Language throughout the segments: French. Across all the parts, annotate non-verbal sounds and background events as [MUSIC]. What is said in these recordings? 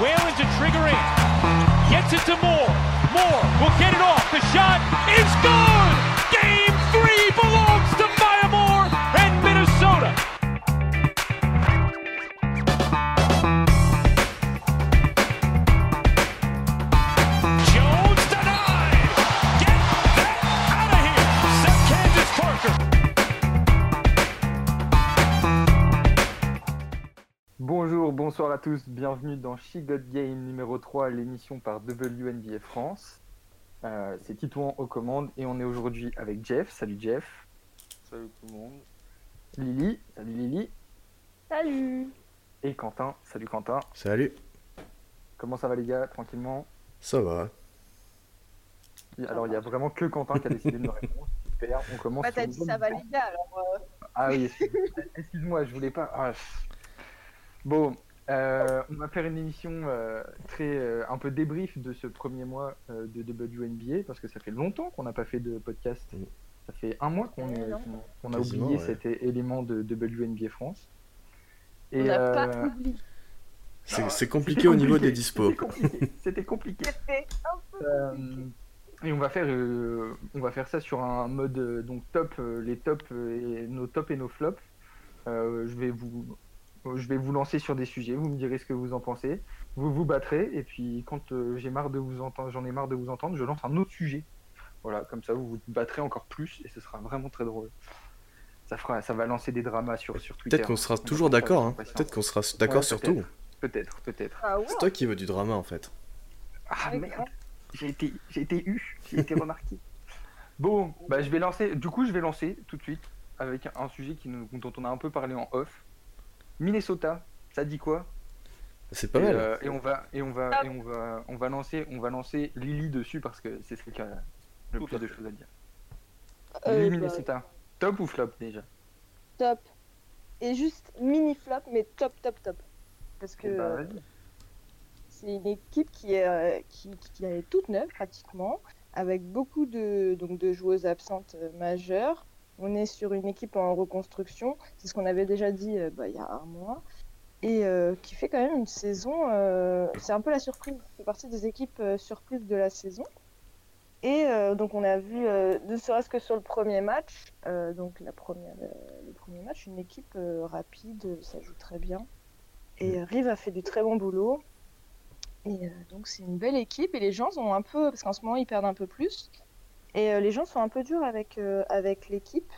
Whalen to trigger in. Gets it to Moore. Moore will get it off. The shot is good. Bonsoir à tous, bienvenue dans She Got Game numéro 3, l'émission par WNBA France. Euh, c'est Titouan aux commandes et on est aujourd'hui avec Jeff. Salut Jeff. Salut tout le monde. Lily. Salut Lily. Salut Et Quentin. Salut Quentin. Salut, Comment ça va les gars? Tranquillement? Ça va. Alors il y a vraiment que Quentin qui a décidé de me répondre. [LAUGHS] Super, on commence. Bah t'as dit ça va les gars, alors euh, Ah oui, excuse- excuse-moi, je voulais pas. Ah. Bon, euh, on va faire une émission euh, très euh, un peu débrief de ce premier mois euh, de WNBA parce que ça fait longtemps qu'on n'a pas fait de podcast. Ça fait un mois qu'on a oublié ouais. cet élément de WNBA France. on n'a euh, pas oublié. C'est Ah, compliqué au niveau des dispos. C'était compliqué. [LAUGHS] Euh, et on va faire, euh, on va faire ça sur un mode donc top, les tops et nos tops et nos flops. Euh, je vais vous, je vais vous lancer sur des sujets. Vous me direz ce que vous en pensez. Vous vous battrez et puis quand euh, j'ai marre de vous entendre, j'en ai marre de vous entendre, je lance un autre sujet. Voilà, comme ça vous vous battrez encore plus et ce sera vraiment très drôle. Ça fera, ça va lancer des dramas sur sur Twitter. Peut-être qu'on sera toujours d'accord. Hein. Peut-être qu'on sera d'accord Ouais, sur peut-être. tout. Peut-être, peut-être. Ah ouais C'est toi qui veux du drama en fait. Ah Ouais, merde, j'ai été, j'ai été eu, j'ai été remarqué. [LAUGHS] Bon, bah je vais lancer. Du coup, je vais lancer tout de suite avec un sujet qui nous, dont on a un peu parlé en off. Minnesota, ça dit quoi? C'est pas et, mal. euh, et on va et on va et on va on va lancer on va lancer Lily dessus parce que c'est celle qui a le Tout plus de choses à dire. Euh, Lily bah, Minnesota, top ou flop déjà? Top. Et juste mini flop, mais top, top, top. Parce que Eh bah, vas-y. c'est une équipe qui est, euh, qui, qui est toute neuve pratiquement, avec beaucoup de, donc, de joueuses absentes majeures. On est sur une équipe en reconstruction, c'est ce qu'on avait déjà dit euh, bah, il y a un mois, et euh, qui fait quand même une saison, euh, c'est un peu la surprise, fait partie des équipes surprises de la saison. Et donc on a vu, ne serait-ce que sur le premier match, donc la première, le premier match, une équipe rapide, ça joue très bien. Et euh, Rive a fait du très bon boulot. Et donc c'est une belle équipe et les gens sont un peu, parce qu'en ce moment ils perdent un peu plus, et euh, les gens sont un peu durs avec, euh, avec l'équipe.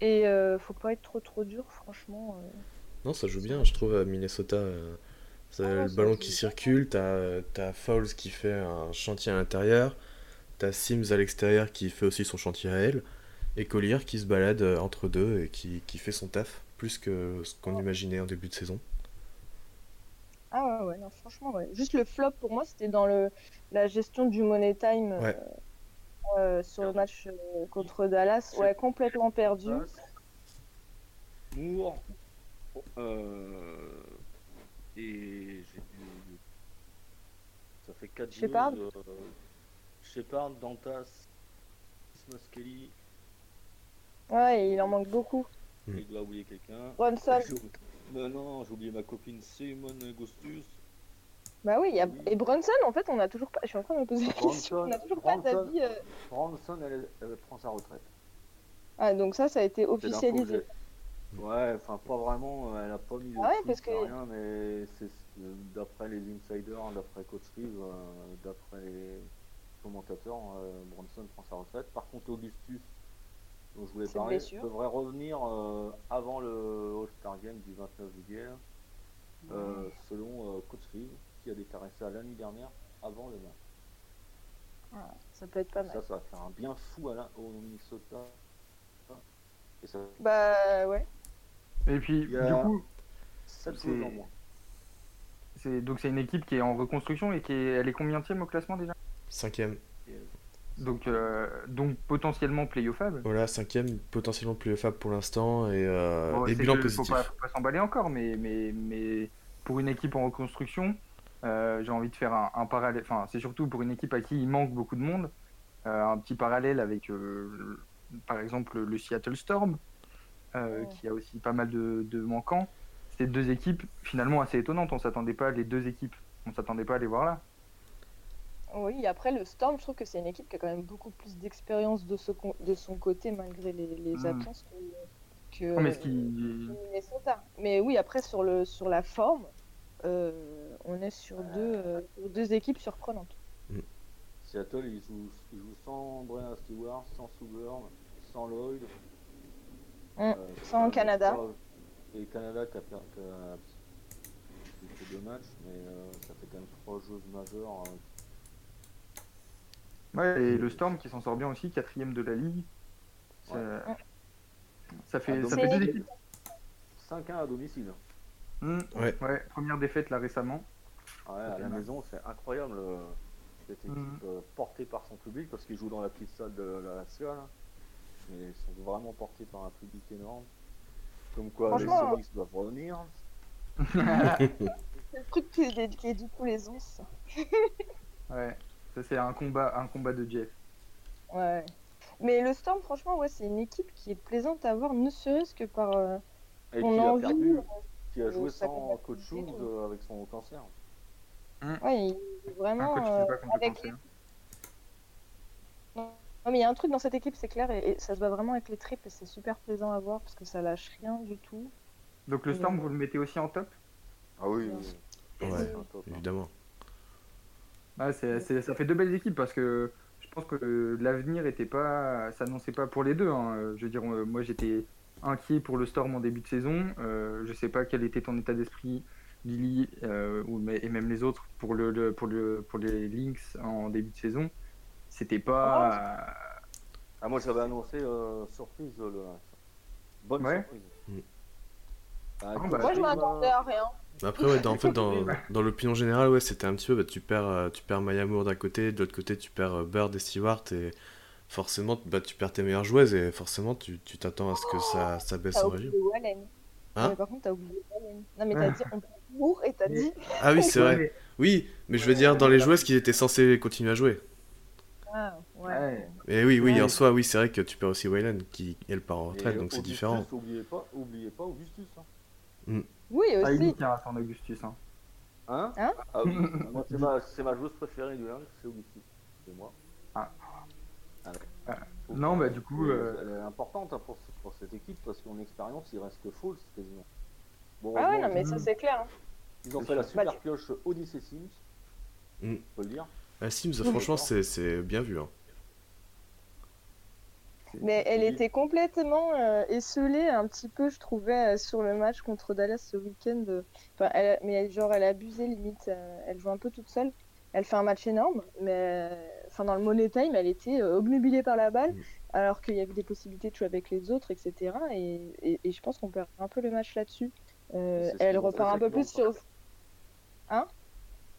Et euh, faut pas être trop trop dur, franchement. euh. Non, ça joue bien, je trouve, à Minnesota. Ah le ballon qui circule, t'as as Fowles qui fait un chantier à l'intérieur, t'as Sims à l'extérieur qui fait aussi son chantier à elle, et Collier qui se balade entre deux et qui, qui fait son taf, plus que ce qu'on imaginait en début de saison. Ah ouais, ouais, non, franchement, ouais. Juste le flop pour moi, c'était dans le, la gestion du money time Ouais. Euh, sur le match euh, contre Dallas. Ouais, complètement perdu. Moore. Euh, et. Ça fait 4 Shepard. Euh, Shepard, Dantas, Christmas Kelly. Ouais, il en manque beaucoup. Il doit oublier quelqu'un. Oublié- Non, non, j'ai oublié ma copine Simone Gostus. Bah oui, y a... Et Bronson, en fait, on a toujours pas. Je suis en train de me poser la question. Bronson, On a toujours pas Bronson. d'avis. euh. Branson, elle, elle prend sa retraite. Ah, donc ça, ça a été officialisé. Ouais, enfin pas vraiment, euh, elle a pas mis de Ah ouais, parce que- rien, mais c'est euh, d'après les insiders, d'après Coach Reeve, euh, d'après les commentateurs, euh, Bronson prend sa retraite. Par contre, Augustus, dont je voulais parler, devrait revenir euh, avant le All-Star Game du 29 juillet, euh, selon euh, Coach Reeve, qui a déclaré ça l'année dernière, avant le match. Ça peut être pas mal. Ça, ça va faire un bien fou à la, au Minnesota. Et ça, Bah ouais. Et puis du coup, 7 C'est- donc c'est une équipe qui est en reconstruction et qui est, elle est combien au classement déjà? Cinquième. Donc euh, donc potentiellement playoffable. Voilà, cinquième, potentiellement plus fable pour l'instant et, euh, Bon, et bilan que positif. Faut pas, faut pas s'emballer encore, mais, mais, mais pour une équipe en reconstruction, euh, j'ai envie de faire un, un parallèle. Enfin, c'est surtout pour une équipe à qui il manque beaucoup de monde. euh, un petit parallèle avec, euh, par exemple, le Seattle Storm, qui a aussi pas mal de, de manquants. c'est deux équipes finalement assez étonnantes. On s'attendait pas les deux équipes, on s'attendait pas à les voir là. Oui, après le Storm, je trouve que c'est une équipe qui a quand même beaucoup plus d'expérience de, ce con- de son côté malgré les, les Mm. absences que, que Non, mais qui... Minnesota. Mais oui, après sur, le, sur la forme, on est sur deux, euh, deux équipes surprenantes. Seattle, ils jouent, ils jouent sans Brian Stewart, sans Souburn, sans Lloyd. Mm. Sans ça- Canada. Et Canada qui a, per- qui a qui fait deux matchs, mais euh, ça fait quand même trois joueuses majeures. euh, Ouais, et le Storm qui s'en sort bien aussi, quatrième de la ligue. Ça, Ouais. ça fait, Ah, ça fait C'est deux équipes. 5-1 à domicile. Hmm, Ouais. ouais, première défaite là récemment. Ouais, à la mal. maison, c'est incroyable euh, cette équipe Mhm. euh, portée par son public parce qu'ils jouent dans la petite salle de la Lazio. Mais ils sont vraiment portés par un public énorme. Comme quoi, les Sonics doivent revenir. C'est [LAUGHS] le truc qui est, qui est du coup les onces. [LAUGHS] Ouais, ça c'est un combat, un combat de Jeff. Ouais. Mais le Storm, franchement, ouais, c'est une équipe qui est plaisante à voir, ne serait-ce que par euh, Et qui a envie. perdu, qui a joué sa sans coach compatibilité, Shoes tout. euh, avec son cancer. Il est vraiment. Un coach euh, fait pas contre le avec cancer. Non, mais il y a un truc dans cette équipe, c'est clair, et, et ça se voit vraiment avec les tripes, et c'est super plaisant à voir parce que ça lâche rien du tout. Donc le Storm, vous le mettez aussi en top? Ah oui, Ouais, hein. évidemment. C'est, c'est- ça fait deux belles équipes parce que je pense que l'avenir était pas, s'annonçait pas pour les deux. hein. Je veux dire, euh, moi j'étais inquiet pour le Storm en début de saison. Euh, je sais pas quel était ton état d'esprit, Lily, euh, ou, mais- et même les autres pour le, le- pour le pour les Lynx en début de saison. C'était pas. Ah, moi j'avais annoncé euh, surprise le Bonne Ouais. surprise. Mm. Ah, Ah, bah, Moi, je m'attendais à rien. Après, ouais, dans, en fait, dans, [LAUGHS] dans l'opinion générale, ouais, c'était un petit peu, bah, tu perds, euh, tu perds Maya Moore d'un côté, de l'autre côté, tu perds euh, Bird et Stewart, et forcément, bah, tu perds tes meilleures joueuses, et forcément, tu tu t'attends à ce que ça, ça baisse en régime. Wallen. Hein mais par contre, t'as oublié Wallen. Non, mais t'as dit on et t'as Mais- dit. Ah oui, c'est vrai. mais- Oui, mais je veux dire, dans les joueuses qui étaient censées continuer à jouer. Ah, ouais. Et oui, oui, Ouais. en soi, oui, c'est vrai que tu perds aussi Wayland, qui, elle, part en et retraite, donc c'est différent. Oubliez pas, oubliez pas Augustus. Hein, Oui, Ah, il aussi. à son Augustus. Hein. hein, Hein? Ah oui, moi c'est ma, joueuse préférée du Lynx, c'est Augustus. C'est moi. Ah. Ah ouais. Ah, non, que- bah, du coup, Elle, euh, elle est importante hein, pour, pour cette équipe parce qu'en expérience, il reste que Falls quasiment. Bon, Ah ouais, non, mais ça, c'est clair. hein. Ils ont fait la super Bah, pioche Odyssey Sims. Mm. Faut le dire. Ah, Sims, Oui, franchement, c'est c'est bien vu. hein. Mais elle était complètement euh, esselée un petit peu, je trouvais, euh, sur le match contre Dallas ce week-end. Enfin, elle, mais elle- genre, elle abusait limite. euh, elle joue un peu toute seule. Elle fait un match énorme, mais enfin, dans le money time, elle était euh, obnubilée par la balle, Mm. alors qu'il y avait des possibilités de jouer avec les autres, etc. Et, et- et je pense qu'on perd un peu le match là-dessus. Euh, elle repart un peu plus sur.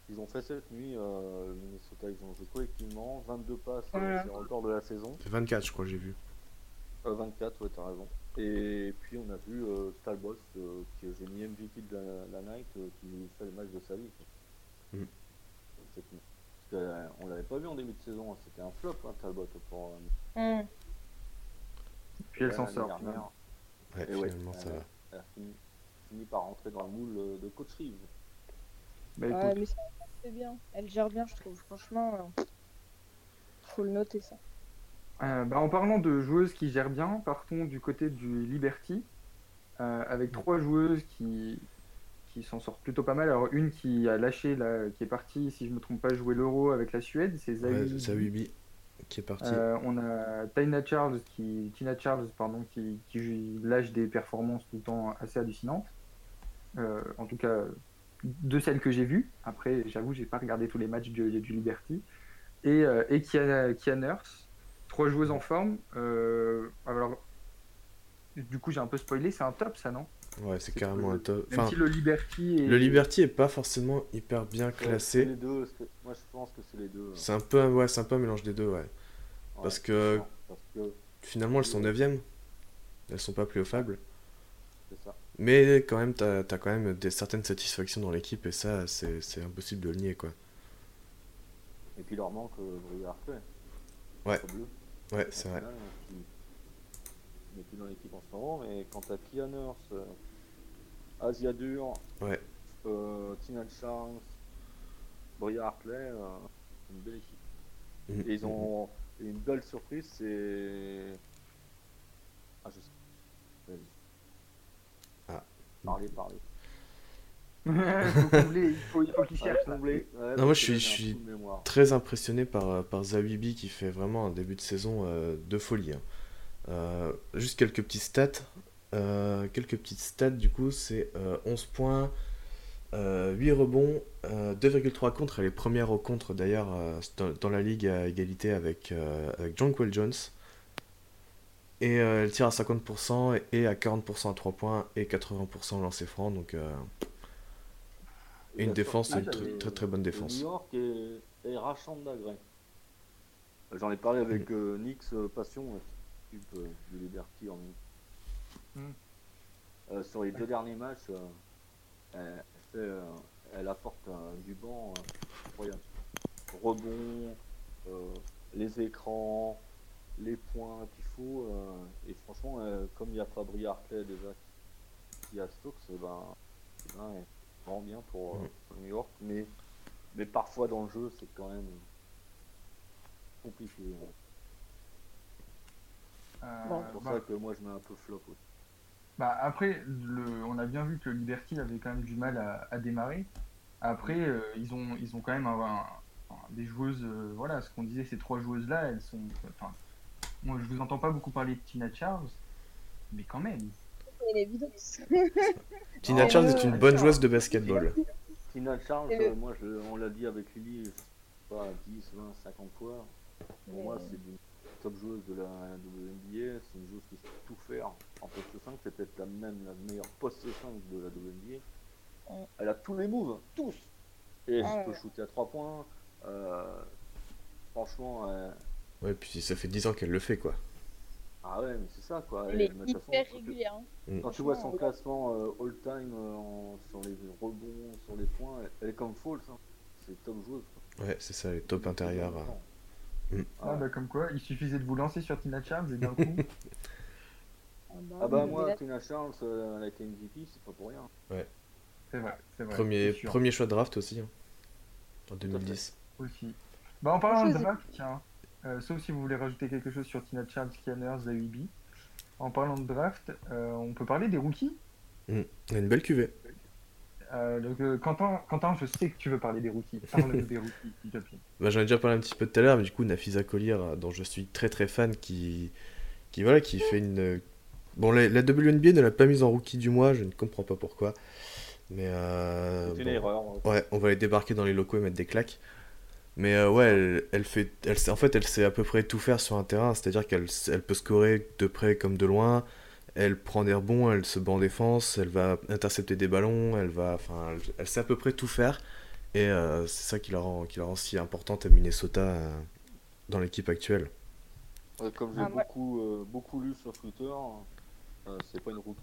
Ils ont fait cette nuit, euh, le Minnesota, ils ont joué collectivement, 22 passes, euh, Voilà. c'est le record de la saison. 24, je crois, j'ai vu. Euh, 24, ouais, t'as raison. Et puis on a vu euh, Talbot, euh, que j'ai mis MVP de la, la night, euh, qui fait le match de sa vie. quoi. Mm. Cette. Parce que, euh, on l'avait pas vu en début de saison, hein, c'était un flop, hein, Talbot. Pour, euh, Hmm. Puis elle s'en sort. dernière. finalement. Ouais, Et ouais, finalement, ça euh, va. elle a fini, fini par rentrer dans le moule euh, de coach Reeves. Bah, Ouais, mais ça fait bien. Elle gère bien, je trouve. Franchement, euh, faut le noter ça. Euh, bah, en parlant de joueuses qui gèrent bien, partons du côté du Liberty, euh, avec trois joueuses qui, qui s'en sortent plutôt pas mal. Alors une qui a lâché, là, qui est partie, si je me trompe pas, jouer l'Euro avec la Suède, c'est Ouais, Zawi. Zawibi qui est parti. Euh, on a Tina Charles qui, Tina Charles, pardon, qui, qui lâche des performances tout le temps assez hallucinantes. Euh, en tout cas, de celles que j'ai vues. Après, j'avoue, j'ai pas regardé tous les matchs du, du Liberty. Et, euh, et Kia, Kia Nurse, trois joueuses en forme. Euh, alors, du coup, j'ai un peu spoilé, c'est un top, ça, non? Ouais, c'est carrément le- un top. Même Enfin, si le Liberty est... le Liberty est pas forcément hyper bien classé. les deux, c'est- moi je pense que c'est les deux. hein. C'est un peu, ouais, c'est un peu un mélange des deux, ouais. Ouais, parce que- non, Parce que Finalement, elles sont 9ème. Elles sont pas playoffables. c'est ça. Mais quand même, t'as as quand même des certaines satisfactions dans l'équipe et ça, c'est c'est impossible de le nier, quoi. Et puis leur manque euh, Hartley. Ouais. Ouais, c'est vrai. National, N'est plus dans l'équipe en ce moment, mais quant à Kia Nurse, euh, Asia Dur, Ouais. euh, Tina Chance, Bria Hartley, euh, une belle équipe. Mhm. Et ils ont et une belle surprise, c'est. Ah, je sais. Vas-y. Ah. Parlez, parlez. il faut combler, il faut, il faut qu'il cherche. Ouais, moi, je suis- je. Très impressionné par, euh, par Zawibi qui fait vraiment un début de saison euh, de folie. hein. Euh, juste quelques petits stats. Euh, quelques petites stats du coup, c'est euh, 11 points, euh, 8 rebonds, euh, 2,3 contre. Elle est première au contre d'ailleurs dans, la ligue à égalité avec, avec Jonquil Jones. Et euh, elle tire à 50% et, et à 40% à 3 points et 80% au lancer franc. Donc euh, Et une défense, surprise, une tr- très, très bonne défense. New York et, et Rachanda Gray. J'en ai parlé avec Mm. euh, Nix Passion, s'occupe euh, de Liberty en Mm. Euh, sur les deux derniers matchs, euh, elle, fait, elle apporte du banc incroyable. Rebond, les écrans, les points qu'il faut. et franchement, comme il n'y a pas Brie Hartley déjà qui a Stokes, ben, ben, elle rend bien pour, Mm. pour New York. Mais, mais parfois dans le jeu, c'est quand même compliqué. hein. Euh, Bon. C'est pour bah, ça que moi je mets un peu flop aussi. bah, après, le, on a bien vu que Liberty avait quand même du mal à, à démarrer. Après, euh, ils, ont, ils ont quand même un- un- un- des joueuses. euh, voilà, ce qu'on disait, ces trois joueuses-là, elles sont. Enfin, moi, je vous entends pas beaucoup parler de Tina Charles, mais quand même. [LAUGHS] Tina Charles est une bonne joueuse de basketball. Tina Charles, euh, moi je, on l'a dit avec Lily, je sais pas, 10, 20, 50 fois. Pour moi, c'est une top joueuse de la WNBA. C'est une joueuse qui sait tout faire en poste 5. C'est peut-être la même la meilleure poste 5 de la WNBA. Ouais. Elle a tous les moves, tous. Et elle peut shooter à 3 points. Euh, franchement, euh, Ouais, puis ça fait 10 ans qu'elle le fait, quoi. ah ouais, mais c'est ça quoi. Elle est façon, hyper quand tu- régulière. hein. Quand tu vois son classement euh, all-time euh, en- sur les rebonds, sur les points, elle, elle est comme Falls. hein. C'est top joueuse. quoi. Ouais, c'est ça, les top intérieurs. euh. Mm. Ah, bah, comme quoi, il suffisait de vous lancer sur Tina Charles et d'un coup. [LAUGHS] Ah bah, Ah bah moi, Tina Charles, euh, elle a été MVP, c'est pas pour rien. c'est vrai, c'est vrai. Premier, premier choix de draft aussi, hein, en 2010. Aussi. Bah, en parlant de draft, tiens, euh, sauf si vous voulez rajouter quelque chose sur Tina Charles, Kianers, Zawibi. En parlant de draft, euh, on peut parler des rookies? Il y a une belle cuvée. Euh, donc, euh, Quentin, Quentin, je sais que tu veux parler des rookies. Parle [LAUGHS] des rookies, s'il te plaît. Bah, J'en ai déjà parlé un petit peu tout à l'heure, mais du coup, Nafisa Collier, euh, dont je suis très très fan, qui, qui, voilà, qui fait une. Bon, la, la WNBA ne l'a pas mise en rookie du mois, je ne comprends pas pourquoi. Mais. euh, C'est une bon. erreur. Ouais, on va les débarquer dans les locaux et mettre des claques. Mais euh, ouais, elle, elle fait, elle, sait- en fait, elle sait à peu près tout faire sur un terrain. C'est-à-dire qu'elle elle peut scorer de près comme de loin. Elle prend des rebonds, elle se bat en défense, elle va intercepter des ballons, elle va, enfin, elle, elle sait à peu près tout faire. Et euh, c'est ça qui la rend, qui la rend si importante à Minnesota euh, dans l'équipe actuelle. Comme j'ai Ah, beaucoup, euh, beaucoup lu sur Twitter, euh, c'est pas une rookie.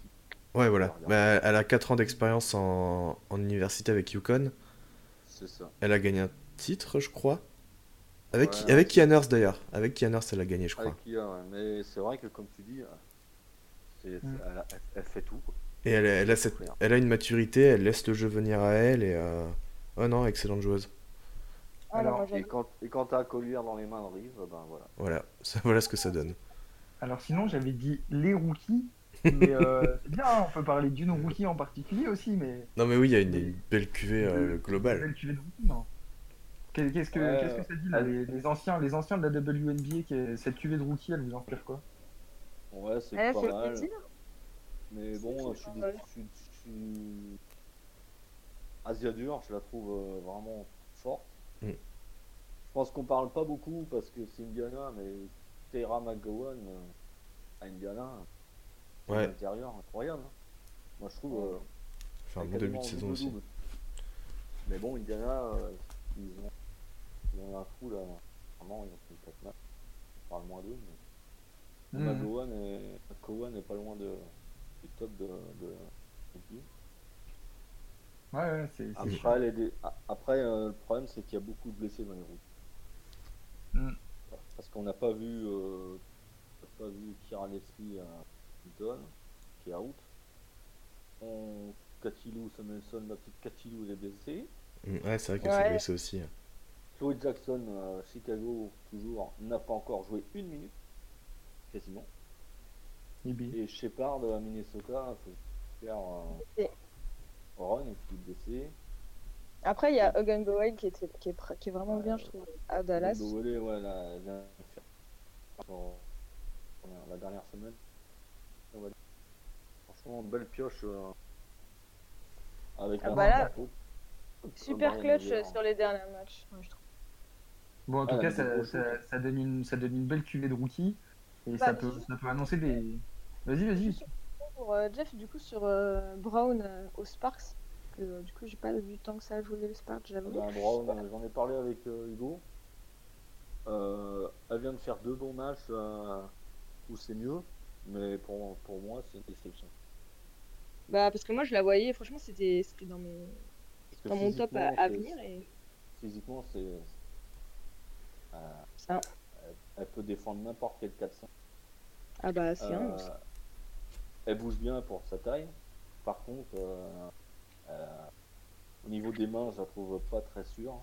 Ouais, voilà. Bah, elle a 4 ans d'expérience en, en université avec Yukon. C'est ça. Elle a gagné un titre, je crois. Avec, Ouais. avec Kian Nurse, d'ailleurs. Avec Kian Nurse, elle a gagné, je crois. Avec Kia, ouais. Mais c'est vrai que comme tu dis. Elle, a- elle- elle fait tout. quoi. Et elle, elle a cette, elle a une maturité, elle laisse le jeu venir à elle et euh... oh non, excellente joueuse. Ah, Alors, Et quand, et quand t'as un collier dans les mains de Reeves, ben voilà. Voilà, [LAUGHS] ça, voilà ce que ça donne. Alors, sinon, j'avais dit les rookies. Mais euh, [LAUGHS] c'est bien, on peut parler d'une rookie en particulier aussi, mais. Non mais oui, il y a une, une belle cuvée euh, globale. Belle cuvée de rookies, non Qu'est- Qu'est-ce que, qu'est-ce que ça dit là, les, les anciens, les anciens de la WNBA, cette cuvée de rookie, elle vous inspire quoi? Ouais, c'est pas mal. plaisir. Mais bon, je suis, je suis, je suis- Asia Dur, je la trouve euh, vraiment forte. Mm. Je pense qu'on parle pas beaucoup parce que c'est Indiana, mais Tara McGowan euh, à Indiana, Ouais. un intérieur incroyable. hein. Moi je trouve. euh, Enfin, un bon début de saison aussi. Mais bon, Indiana, euh, ils, ont, ils ont un trou là. Vraiment, ils ont fait 4 matchs. On parle moins d'eux. Mais... Mhm. McGowan est... McGowan est pas loin de... du top de. de... Ouais, ouais, c'est. Après, les dé- Après euh, le problème, c'est qu'il y a beaucoup de blessés dans les routes. Mm. Parce qu'on n'a pas vu, euh, pas vu Kira Leslie à Newton, qui est out. On, Katilou, Samuelson, ma petite Katilou, elle est blessée. Mm, Ouais, c'est vrai qu'elle Ouais. s'est blessée aussi. Chloé Jackson, euh, Chicago, toujours, n'a pas encore joué une minute, quasiment. Ibi. Et Shepard à Minnesota, faut faire euh, Et- run et puis blessé. Après, il y a Hogan Bowen qui, était, qui, est, pr- qui est vraiment bien, je trouve, à Dallas. Ouais, faire son- la dernière semaine. Franchement, belle pioche euh, avec Ah la bah là. Super clutch euh, sur les derniers matchs, je trouve. Bon, en tout Ah, cas, ça, ça donne une, ça donne une belle cuvée de rookie. Et Bah, ça, peut, juste- ça peut annoncer des. Vas-y, vas-y. Pour euh, Jeff, du coup, sur euh, Brown euh, aux Sparks, que euh, du coup, j'ai pas vu tant que ça jouer les Sparks, j'avoue. Ben, Brown, j'en ai parlé avec euh, Hugo. Euh, elle vient de faire deux bons matchs euh, où c'est mieux, mais pour, pour moi, c'est une déception. Bah, parce que moi, je la voyais, franchement, c'était dans, mes... Dans mon top à, venir. Et... Physiquement, c'est. euh, Ça. Elle, peut défendre n'importe quel 400. Ah bah, c'est un. Euh, elle bouge bien pour sa taille. Par contre, euh, euh, au niveau des mains, je la trouve pas très sûre.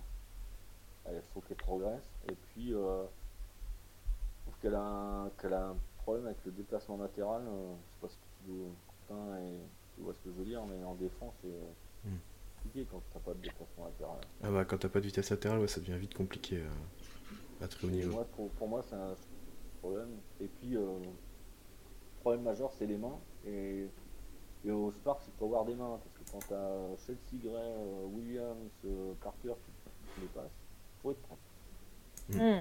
Il faut qu'elle progresse. Et puis, euh, je trouve qu'elle a, un, qu'elle a un problème avec le déplacement latéral. Je sais pas si tu veux, Quentin, et tu vois ce que je veux dire, mais en défense, c'est Hmm. compliqué quand t'as pas de déplacement latéral. Ah bah, quand t'as pas de vitesse latérale, ouais, ça devient vite compliqué euh, à très haut Et niveau. moi, pour, pour moi, c'est un problème. Et puis, euh, le problème majeur, c'est les mains. Et, et au Sparks, il faut avoir des mains. Parce que quand tu as Chelsea Gray, euh, Williams, euh, Parker qui te les passent, faut être prêt. Hmm.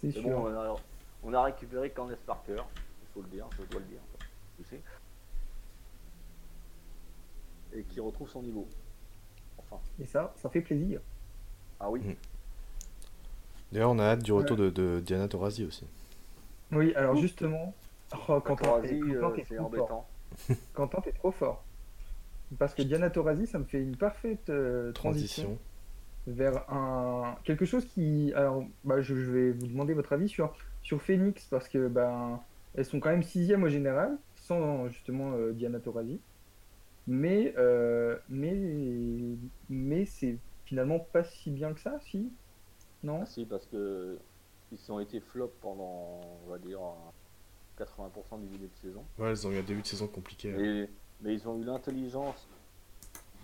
C'est Mais sûr. bon, on a, on a récupéré Candace Parker, il faut le dire, je dois le dire. Tu sais. Et qui retrouve son niveau. Enfin, Et ça, ça fait plaisir. ah oui. Mm. D'ailleurs, on a hâte du retour de, de Diana Taurasi aussi. Oui, alors justement. Oh, Quentin, t'es- euh, t'es c'est trop fort. embêtant. [LAUGHS] Quentin, t'es trop fort. Parce que Diana Taurasi, ça me fait une parfaite euh, transition, Transition. vers un quelque chose qui. Alors, bah, je, je vais vous demander votre avis sur, sur Phoenix, parce que ben, elles sont quand même sixième au général, sans justement euh, Diana Taurasi. Mais, euh, mais, mais c'est finalement pas si bien que ça, si? Non Ah si, parce que ils ont été flop pendant, on va dire, 80% du début de saison. Ouais, elles ont eu un début de saison compliqué. hein. Et- mais ils ont eu l'intelligence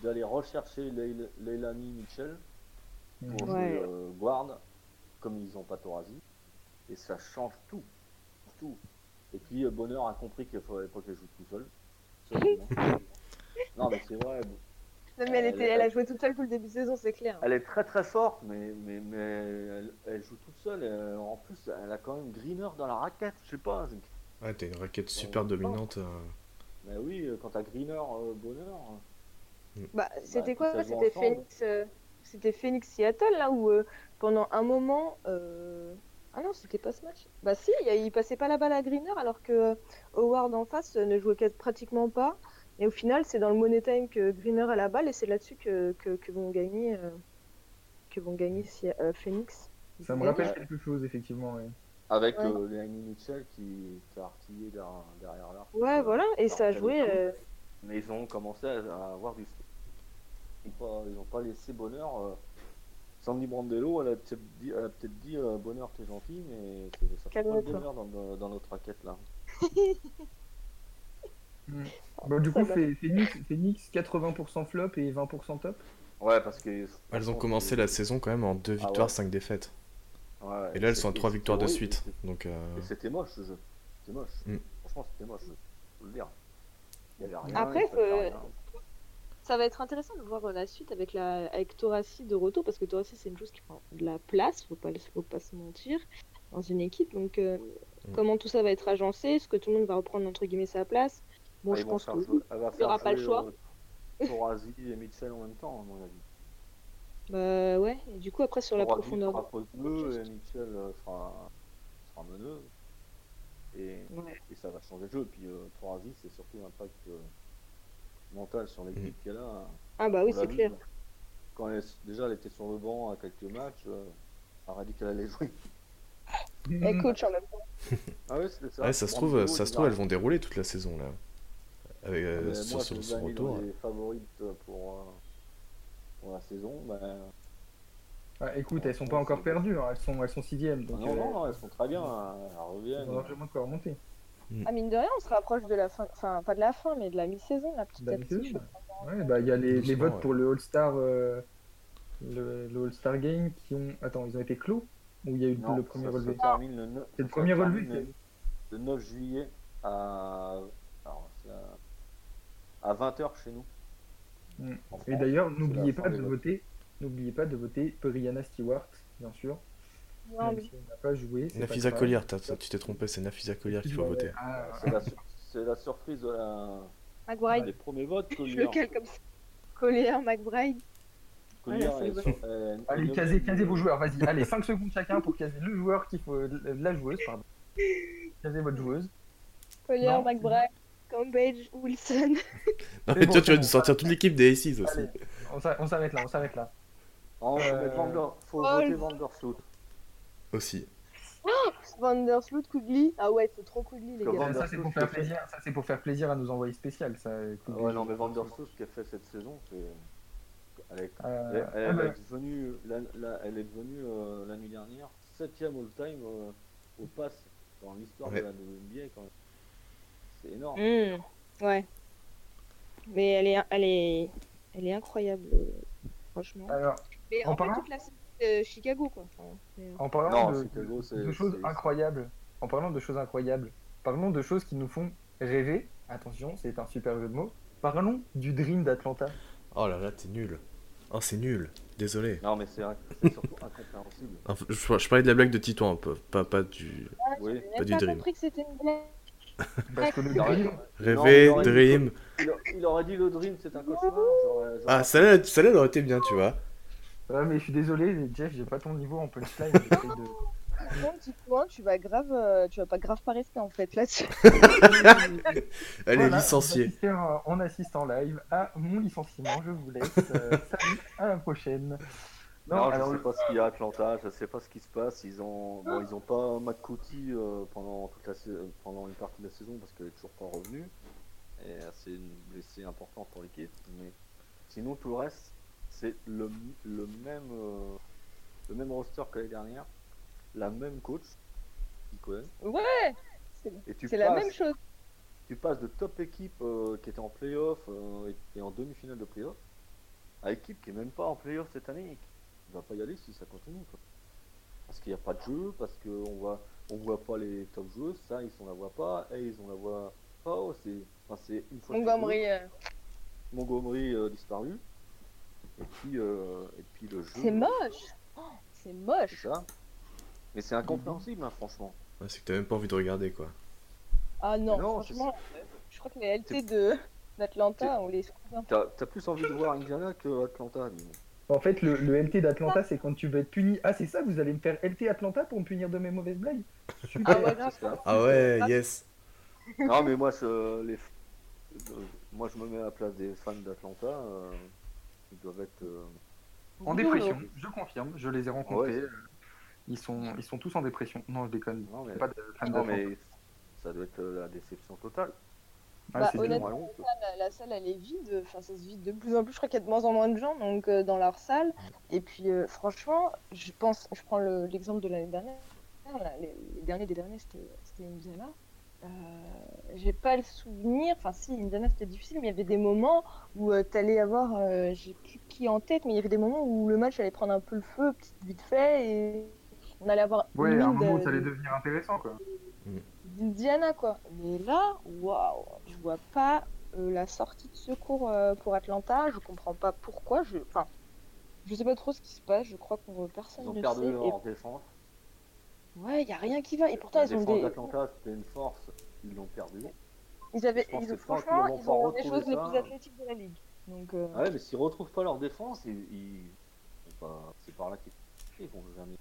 d'aller rechercher Leil- Leilani Mitchell pour Ouais. jouer euh, guard, comme ils n'ont pas Torasi. Et ça change tout. tout. Et puis euh, Bonheur a compris qu'il fallait pas qu'elle joue tout seul. [LAUGHS] Seulement. non mais c'est vrai, Non, mais elle, était, elle a joué toute seule tout le début de saison, c'est clair. Elle est très très forte, mais, mais, mais elle, elle joue toute seule. et en plus, elle a quand même Greener dans la raquette. Je sais pas. Ouais, t'as une raquette super dominante. euh, Mais oui, euh, quand t'as Greener, euh, Bonheur. Bah, c'était puis ça quoi C'était. Phoenix, euh, c'était Phoenix Seattle là où euh, pendant un moment. euh, Ah non, c'était pas ce match. Bah si, il, passait pas la balle à Greener alors que euh, Howard en face euh, ne jouait pratiquement pas. Et au final, c'est dans le Money Time que Greener a la balle et c'est là-dessus que, que, que vont gagner euh, que vont gagner Si- euh, Phoenix. Ça me Et- rappelle quelque chose, effectivement. ouais. Avec Ouais. euh, Mitchell qui, a artillé derrière, derrière l'arc. Ouais, Euh, voilà. Et ça a joué. est euh, Mais ils ont commencé à, à avoir du. Ils n'ont pas, ils ont pas laissé Bonheur. euh, Sandy Brandello, elle a peut-être dit, elle a peut-être dit euh, Bonheur, t'es gentil, mais c'est- ça fait pas le Calme-toi. bonheur dans notre raquette là. [LAUGHS] Bon, du coup, Phoenix, Phoenix 80% flop et 20% top. Ouais, parce que. Elles ont commencé la saison quand même en deux Ah victoires, ouais. 5 défaites. Ouais, Et là, elles sont à c'était- 3 victoires de suite. c'était- Donc, euh, Et c'était moche ce jeu. C'était moche. Mm. Franchement, c'était moche. Faut le dire. Il y avait rien. Après, rien. Ça va être intéressant de voir euh, la suite avec la avec Torassi de retour parce que Torassi c'est une chose qui prend de la place, faut pas faut pas se mentir dans une équipe. Donc euh, Mm. comment tout ça va être agencé, est-ce que tout le monde va reprendre entre guillemets sa place? Bon, Ah, je pense que faire oui. jouer- elle va Il y aura faire pas le choix. euh, Torazi et Mitchell en même temps, à mon avis. Bah ouais. Et du coup après sur la profondeur. fera poste bleu et Mitchell euh, sera, sera meneuse. Et, Ouais. et ça va changer le jeu. Et puis euh, Torazi, c'est surtout l'impact euh, mental sur l'équipe qu'elle a. Ah bah oui c'est clair. Quand elle, déjà elle était sur le banc à quelques matchs, euh, elle a dit qu'elle allait jouer. Elle coach en même temps. Ah ouais, ça. ouais, ça se trouve, ça se trouve, elles vont dérouler toute la saison là. Avec, euh, sur, moi, sur son dans retour. les favorites pour, euh, pour la saison. Bah, Ah, écoute, elles sont pas encore perdues, hein, elles sont, elles sont sixièmes, donc non, euh, non, non, elles sont très bien. hein, Elles reviennent. largement de quoi remonter. Ah, mine de rien, on se rapproche de la fin, enfin, pas de la fin, mais de la mi-saison, là, petit De la à petit. mi-saison, Ouais, bah il y a les, les votes ouais. pour le All-Star euh, le, le All-Star Game qui ont. Attends, ils ont été clos Ou il y a eu Non, le premier ça relevé? se termine le, C'est le premier relevé le, le 9 juillet à, alors, c'est à, à 20h chez nous. Mm. Et d'ailleurs, n'oubliez pas de voter. N'oubliez pas de voter Brianna Stewart, bien sûr. Même si n'a pas joué. c'est pas Nafisa. Collier, tu t'es trompé, c'est Nafisa Collier qu'il faut Ouais, voter. ah, C'est la, sur- c'est la surprise de la, McBride, des premiers votes. je Collier. le cale comme ça. Collier, McBride. Collier, Ouais, sur- Allez, casez, casez vos joueurs, vas-y. Allez, 5 secondes chacun pour caser le joueur qu'il faut. La joueuse, pardon. Casez votre joueuse. Collier, Non. McBride, Cambridge, Wilson. Non, mais bon, toi, tu vas nous sortir toute l'équipe des Aces aussi. Allez, on s'a- on s'arrête là, on s'arrête là. Oh, faut Euh, Oh, voter Vandersloot. Aussi. Vandersloot, Kugli. Ah ouais, c'est trop Kugli, les Le gars. Euh, ça c'est pour faire plaisir, ça c'est pour faire plaisir à nos envoyés spéciales, ça. écoute, Ouais, non, mais Vandersloot, ce qu'elle fait cette saison, c'est. Elle est, Euh, elle, elle- ah elle bah, est devenue, la- la- elle est devenue euh, l'année dernière septième all-time euh, au pass dans l'histoire Ouais. de la NBA quand même. C'est énorme. Hmm, Ouais. Mais elle est, elle est, elle est incroyable, euh, franchement. alors, Mais en en fait, parlant- toute la série de Chicago, quoi. Euh, en parlant Non, de, Chicago, c'est- de choses incroyables, en parlant de choses incroyables, parlons de choses qui nous font rêver. Attention, c'est un super jeu de mots. Parlons du Dream d'Atlanta. Oh là là, t'es nul. Oh, c'est nul. Désolé. Non, mais c'est surtout incompréhensible. Je, je parlais de la blague de Titouan, pas, pas du. Oui. J'ai Pas du pas Dream. compris que c'était une blague. Parce que le Il Dream, Non, Rêver, il aurait dit Dream. Il, il aurait dit le dream, c'est un cauchemar. j'aurais- j'aurais- Ah, celle-là, celle-là, elle aurait été bien, tu vois. ouais, mais je suis désolé, Jeff, j'ai pas ton niveau en punchline. [LAUGHS] de- Non, dis-toi, tu vas grave, euh, tu vas pas grave pas rester en fait là-dessus. [LAUGHS] Elle est Voilà, licenciée. On assiste, en- on assiste en live à mon licenciement. Je vous laisse. Euh, salut, à la prochaine. Non, Non, alors, je sais pas ce qu'il y a à Atlanta, je sais pas ce qui se passe. Ils ont, bon, ils ont pas McCoutty euh, pendant toute la sa- pendant une partie de la saison parce qu'elle est toujours pas revenue. Et euh, c'est une blessée importante pour l'équipe. Mais sinon tout le reste, c'est le, le même euh, le même roster que l'année dernière, la même coach, Cohen. Ouais, Et tu c'est la passes- même chose. tu passes de top équipe euh, qui était en playoff euh, et, et en demi-finale de playoff à équipe qui est même pas en playoff cette année et qui va pas y aller si ça continue. Quoi. Parce qu'il n'y a pas de jeu, parce qu'on voit, on voit pas les top joueuses, ça ils on la voit pas, et ils on la voit pas. Oh, c'est, enfin, c'est une fois sur Montgomery, euh, Montgomery euh, disparu. Et puis, euh, et puis le jeu. c'est moche. Oh, c'est C'est moche. ça. Mais c'est incompréhensible, hein, franchement. Ouais, c'est que t'as même pas envie de regarder, quoi. Ah non, non, franchement, euh, je crois que les LT de d'Atlanta, on les. T'as, t'as plus envie de voir Indiana que Atlanta. En fait, le, le LT d'Atlanta, c'est quand tu veux être puni. Ah, c'est ça, vous allez me faire LT Atlanta pour me punir de mes mauvaises blagues Super. Ah ouais, ça. Ah ouais, yes. Non, mais moi, je, les, euh, moi, je me mets à la place des fans d'Atlanta. euh, ils doivent être. euh, En dépression, je confirme, je les ai rencontrés. Ouais. euh, Ils sont, ils sont tous en dépression. Non, je déconne. Non, mais, Pas de non, mais ça doit être la déception totale. Ah, Bah, honnêtement, La, la salle elle est vide, enfin ça se vide de plus en plus, je crois qu'il y a de moins en moins de gens donc euh, dans leur salle. Et puis euh, franchement, je pense, je prends le- l'exemple de l'année dernière, les, les derniers des derniers c'était Indiana. Euh, j'ai pas le souvenir, enfin si Indiana c'était difficile, mais il y avait des moments où tu t'allais avoir, euh, j'ai plus qui en tête, mais il y avait des moments où le match allait prendre un peu le feu, petit vite fait, et on allait avoir Ouais, une à un moment où ça allait devenir intéressant, quoi. d'Indiana quoi. Mais là, waouh, je vois pas euh, la sortie de secours euh, pour Atlanta. Je comprends pas pourquoi. Je, enfin, je sais pas trop ce qui se passe. Je crois qu'on personne Ils ont ne perdu sait. leur défense. Ouais, y a rien qui va. Et pourtant la ils ont des, d'Atlanta, c'était une force. Ils l'ont perdu. ils avaient, ils- tant franchement, ils ont des choses les plus athlétiques de la ligue. Donc, euh, Ah ouais, mais s'ils retrouvent pas leur défense, ils, ils- c'est par là qu'ils ils vont jamais.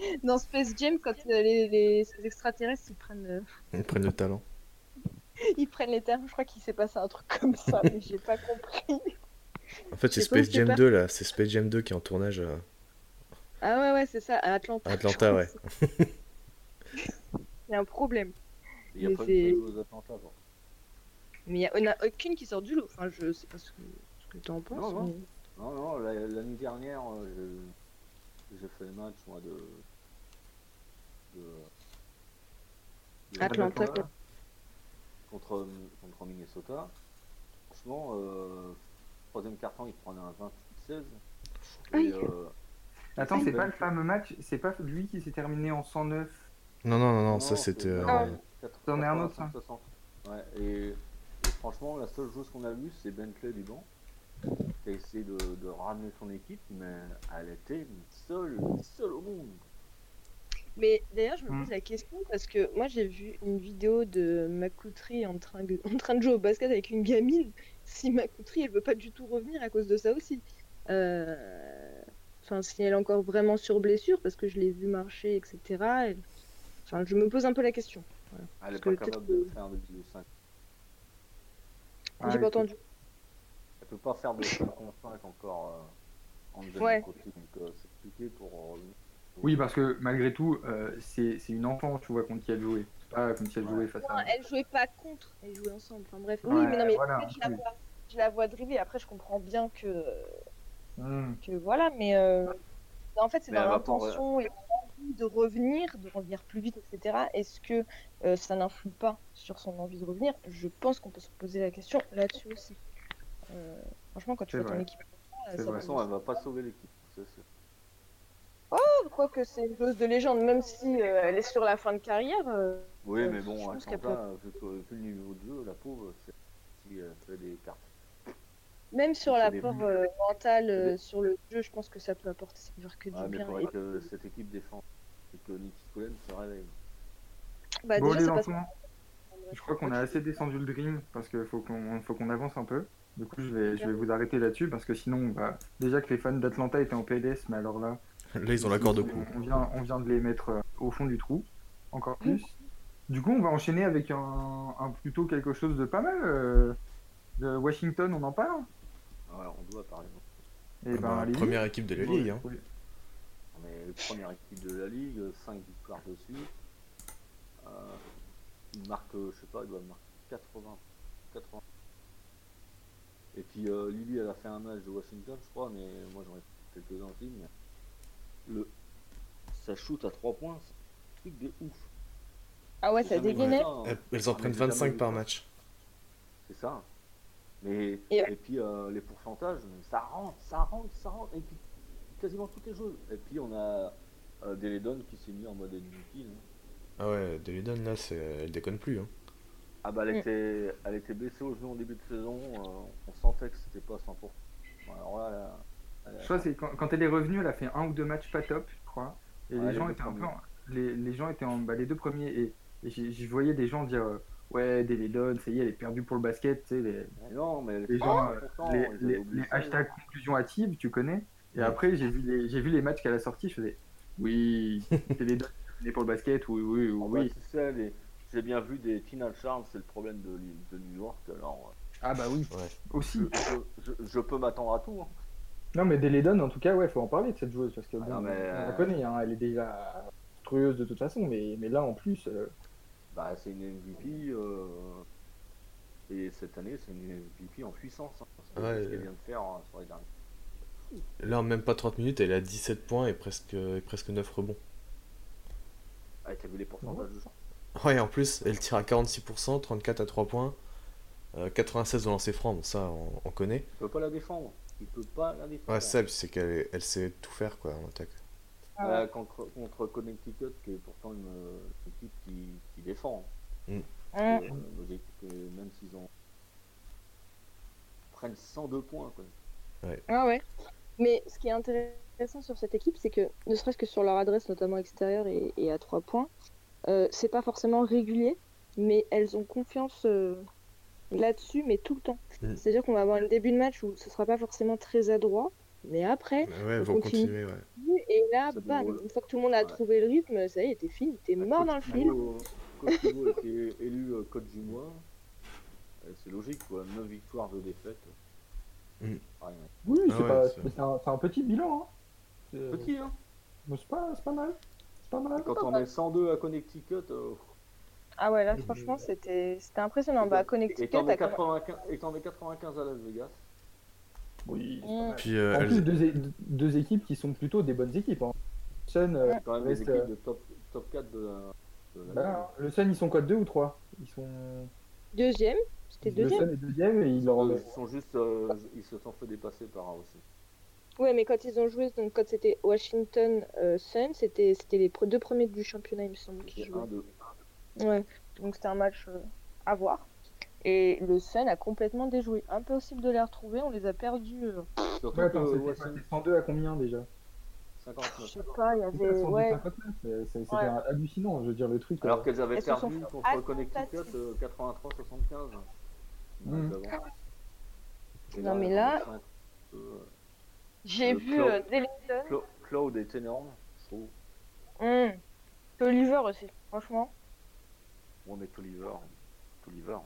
[LAUGHS] dans Space Jam, quand euh, les, les ces extraterrestres ils prennent, euh, Ils prennent le talent. [LAUGHS] ils prennent les termes, je crois qu'il s'est passé un truc comme ça, mais j'ai pas compris. En fait, c'est Space Jam c'est 2, là. C'est Space Jam 2 qui est en tournage euh, Ah ouais, ouais, c'est ça, à Atlanta. à Atlanta, ouais. [LAUGHS] Il y a un problème. Il y a Mais pas seule joueuse d'Atlanta. genre. Mais il n'y en a aucune qui sort du lot. Enfin, je sais pas ce que, ce que tu en penses. Non, non. mais- Non, non, la- l'année dernière, euh, j'ai j'ai fait le match, moi, de. de, de- Atlanta, contre, contre Minnesota. Franchement, euh, troisième carton, il prenait un 28-16. Ah, Et, il- euh, Attends, c'est pas le fameux match, c'est pas lui qui s'est terminé en 109. Non, non, non, non, ça c'était. euh, quatre- C'en est un autre, 85, 60. Ouais, et, et franchement, la seule chose qu'on a vue, c'est Bentley du banc, qui a essayé de, de ramener son équipe, mais elle était seule, seule au monde. Mais d'ailleurs, je me Hmm. pose la question parce que moi j'ai vu une vidéo de Macoutry en train, de- [LAUGHS] en train de jouer au basket avec une gamine. Si Macoutry elle veut pas du tout revenir à cause de ça aussi. Euh, Enfin, si elle est encore vraiment sur blessure parce que je l'ai vu marcher, etc. elle- Enfin, je me pose un peu la question. Elle est pas capable de faire de 5. Ah, J'ai pas écoute. entendu. Elle peut pas faire de [LAUGHS] 55 encore euh, en deuxième Ouais. côté, donc euh, c'est compliqué pour euh, revenir. Oui, parce que malgré tout, euh, c'est c'est une enfant, tu vois, contre qui elle jouait. C'est pas comme si elle Ouais. jouait face Non, à. elle jouait pas contre, elle jouait ensemble. Enfin bref. Ouais, oui, mais non, mais voilà, en fait, je, la vois, je la vois dribbler. Après, je comprends bien que, Hmm. que voilà, mais euh, en fait, c'est dans l'intention et l'envie de revenir, de revenir plus vite, etc. Est-ce que euh, ça n'influe pas sur son envie de revenir? Je pense qu'on peut se poser la question là-dessus aussi. Euh, franchement, quand tu vois ton équipe, De toute façon, elle va pas sauver l'équipe. c'est sûr. quoi que c'est une chose de légende, même si euh, elle est sur la fin de carrière. euh, Oui, Euh, mais je bon, pense qu'elle Atlanta, vu, le niveau de jeu, la pauvre, c'est si elle fait des cartes. Même sur l'apport euh, mental euh, des- sur le jeu, je pense que ça peut apporter ça peut que du mais il bien. Et- que cette équipe défende et que Nicky Cullen se réveille. Bah, Bon, déjà, les ça passe enfants, je crois qu'on a assez descendu le dream parce qu'il faut qu'on faut qu'on avance un peu. Du coup, je vais, je vais vous arrêter là-dessus parce que sinon, bah, déjà que les fans d'Atlanta étaient en PLS, mais alors là, Là, ils ont la corde au cou. on vient, on vient de les mettre euh, au fond du trou, encore plus. Du coup, on va enchaîner avec un, un plutôt quelque chose de pas mal. euh, de Washington, on en parle Ouais, on doit parler. Et Ah bah, première équipe de la ligue. Hein. Oui. On est première équipe de la ligue, 5 victoires dessus. Euh, il marque, je sais pas, il doit marquer 80. 80. Et puis euh, Lily, elle a fait un match de Washington, je crois, mais moi j'en ai fait quelques-uns aussi. Mais le... Ça shoot à 3 points, c'est un truc de ouf. Ah ouais, ça ça, hein. Elles- en Ah, prennent j'ai jamais 25 vu par match. C'est ça. Mais, Et- et, puis euh, les pourcentages, ça rentre, ça rentre, ça rentre. Et puis quasiment toutes les choses. Et puis on a euh, Deledon qui s'est mis en mode MVP. là. Ah ouais, Deledon là, c'est... elle déconne plus. Hein. Ah bah elle Mm. était, elle était blessée au genou en début de saison. euh, on sentait que c'était pas à 100%. Bon, Alors là, Je crois que quand, quand elle est revenue, elle a fait un ou deux matchs pas top, je crois. Et Ouais, les gens étaient un peu. en- Les, les gens étaient en. Bah, les deux premiers. Et, et j'ai- je voyais des gens dire euh, Ouais, Deledon, ça y est, elle est perdue pour le basket. Tu sais, les, Mais non, mais les gens, euh, les, hashtags conclusion hâtive, tu connais. Et Ouais. après, j'ai vu, les, j'ai vu les matchs qu'elle a sortis, je faisais Oui, [LAUGHS] Deledon, est pour le basket, oui, oui, Ah bah, oui. tu sais, les- j'ai bien vu des Tina Charles, c'est le problème de, l'île- de New York. Alors, Ah bah oui, Ouais. aussi. je, je- je peux m'attendre à tout. hein. Non, mais Deledon, en tout cas, ouais, faut en parler de cette joueuse parce que Ah bon, non, mais, on la euh, connaît, hein, elle est déjà monstrueuse de toute façon, mais, mais là en plus, euh, Bah, c'est une MVP. euh, Et cette année, c'est une MVP en puissance. hein, parce que Ouais, ce qu'elle euh. vient de faire hein, sur les derniers. Là, en même pas 30 minutes, elle a 17 points et presque, et presque 9 rebonds. Ah, t'as vu les pourcentages de Ouais, en plus, elle tire à 46%, 34 à 3 points, euh, 96 au lancer franc, bon, ça on, on connaît. Il peut pas la défendre. Il peut pas la défendre. Ouais, Seb, c'est qu'elle elle sait tout faire quoi en attaque. Ah Euh, contre, contre Connecticut, qui est pourtant une, une équipe qui, qui défend. Hum. Euh, logique que même s'ils ont prennent 102 points. Quoi. Ah ouais. Mais ce qui est intéressant sur cette équipe, c'est que ne serait-ce que sur leur adresse, notamment extérieure et, et à trois points, euh, c'est pas forcément régulier, mais elles ont confiance euh, là-dessus, mais tout le temps. Mm. C'est-à-dire qu'on va avoir un début de match où ce sera pas forcément très adroit, mais après, Ouais, On vont continue. continuer, ouais. et là, bam, une fois que tout le monde a Ouais. trouvé le rythme, ça y est, t'es fini, t'es mort dans le film. Thibault a été élu euh, coach du mois. Euh, C'est logique, quoi. 9 victoires, 2 défaites. Oui, Ah c'est ouais, un, petit bilan. Hein. C'est- Petit, hein mais c'est pas, c'est pas mal. C'est pas mal. Quand on est 102 à Connecticut, euh, Ah ouais, là, franchement, c'était c'était impressionnant. Bah, Et Connecticut, 95, et t'en mets 95 à Las Vegas. Oui. Mm. Puis euh, En elles- plus, deux, é- deux équipes qui sont plutôt des bonnes équipes. hein. Sun, euh, Ouais. Quand même des Reste, équipes de top, top 4 de la, de la bah, le Sun, ils sont quoi, deux ou trois? Ils sont. Deuxième, c'était Le deuxième. Sun est deuxième et ils leur. Eux, Ils sont juste, euh, ils se sont fait dépasser par aussi. Ouais, mais quand ils ont joué, donc quand c'était Washington euh, Sun, c'était c'était les deux premiers du championnat, il me semble, qui C'est jouaient. 1, 2. Ouais, donc c'était un match euh, à voir. Et le Sun a complètement déjoué. Impossible de les retrouver, on les a perdus. euh, Surtout Ouais, attends, que c'était quoi, Washington, c'était 102 à combien déjà? je 59. sais pas, il y C'était avait. 102, Ouais, 59, c'est- c'est- C'était Ouais. hallucinant, je veux dire, le truc. Alors euh, qu'elles avaient perdu contre Connecticut attentater. euh, 83-75. Mm. Donc, avant. Et Non, mais là- euh, j'ai Le vu Cloud. euh, Dellington. Claude est énorme, je trouve. Hum. Tolliver aussi, franchement. Bon, mais Tolliver. Tolliver.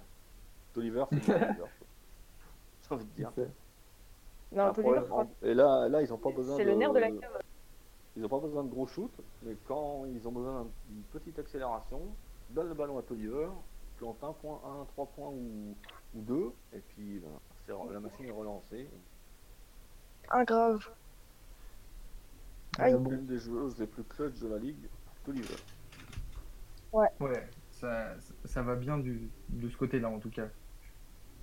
Tolliver, c'est Tolliver. [LAUGHS] J'ai envie de dire. c'est- Non, Tolliver, problème. Et là, là, ils ont pas besoin c'est de. le nerf de la cave. Ils n'ont pas besoin de gros shoots, mais quand ils ont besoin d'une petite accélération, donne le ballon à Tolliver, plante un point, un, trois points ou, ou deux, et puis ben, la machine est relancée. Un grave. Aïe. L'une des joueuses les plus clutch de la ligue, Tolliver. ouais, ça, ça va bien du, de ce côté-là en tout cas.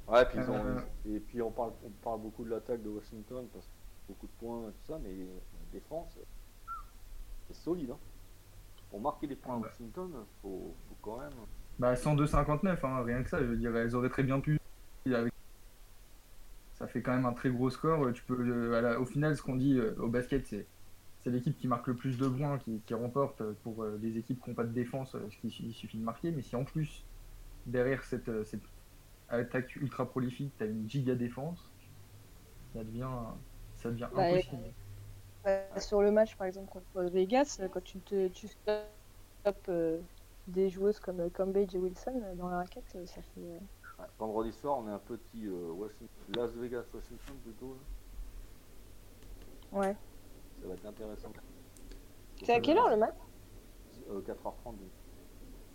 Ouais, puis ils ont, Euh. et puis on parle, on parle beaucoup de l'attaque de Washington, parce que beaucoup de points et tout ça, mais la défense, c'est solide. Hein. Pour marquer des points à Ouais. Washington, faut, faut quand même. Bah 102-59, hein, rien que ça, je veux dire, elles auraient très bien pu. avec- Ça fait quand même un très gros score. Tu peux, euh, la- au final, ce qu'on dit euh, au basket, c'est c'est l'équipe qui marque le plus de points qui, qui remporte euh, pour euh, les équipes qui n'ont pas de défense, ce qu'il il suffit de marquer. Mais si en plus, derrière cette, cette attaque ultra prolifique, tu as une giga défense, ça devient, ça devient Bah, impossible. Sur le match, par exemple, contre Vegas, quand tu te tu stoppes des joueuses comme Cambage et Wilson dans la raquette, ça fait. Ouais, vendredi soir, on est un petit euh, Washington, Las Vegas, Washington plutôt. là. Ouais. Ça va être intéressant. C'est à quelle heure le match? Euh, 4h30.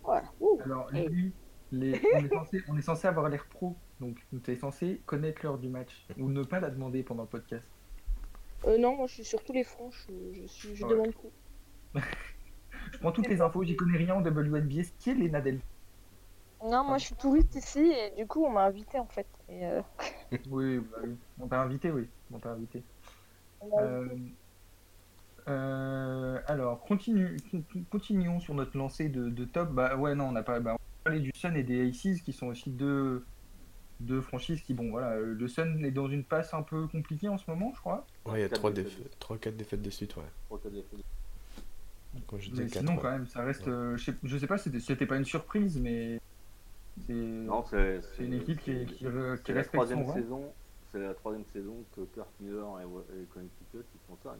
Ouais. Ouh. Alors, lui, les- on, est censé, on est censé avoir l'air pro, donc tu es censé connaître l'heure du match, ou ne pas la demander pendant le podcast. Euh, non, moi je suis sur tous les fronts, je, je, suis, je Ouais. demande tout. [LAUGHS] Je prends toutes les infos, j'y connais rien en WNBA. Qui est Lena Del Non, moi je suis touriste ici et du coup on m'a invité en fait. Et, euh, [LAUGHS] Oui, bah oui. On t'a invité, oui. On t'a invité. Euh, euh, alors, continue, continuons sur notre lancée de, de top. Bah ouais, non, on n'a pas. Bah, on parler du Sun et des Aces qui sont aussi deux, deux franchises qui, bon, voilà, le Sun est dans une passe un peu compliquée en ce moment, je crois. Ouais, il y a Quatre 3 défaites. défaites, 3 4 défaites de suite, ouais. Trois, quatre défaites. Quand je Mais 4, sinon, quand même, ça reste. Ouais. euh, je, sais, je sais pas, c'était pas une surprise, mais c'est. Une équipe qui, qui, qui respecte troisième saison. C'est la troisième saison que Kurt Miller et, et Connecticut ils font ça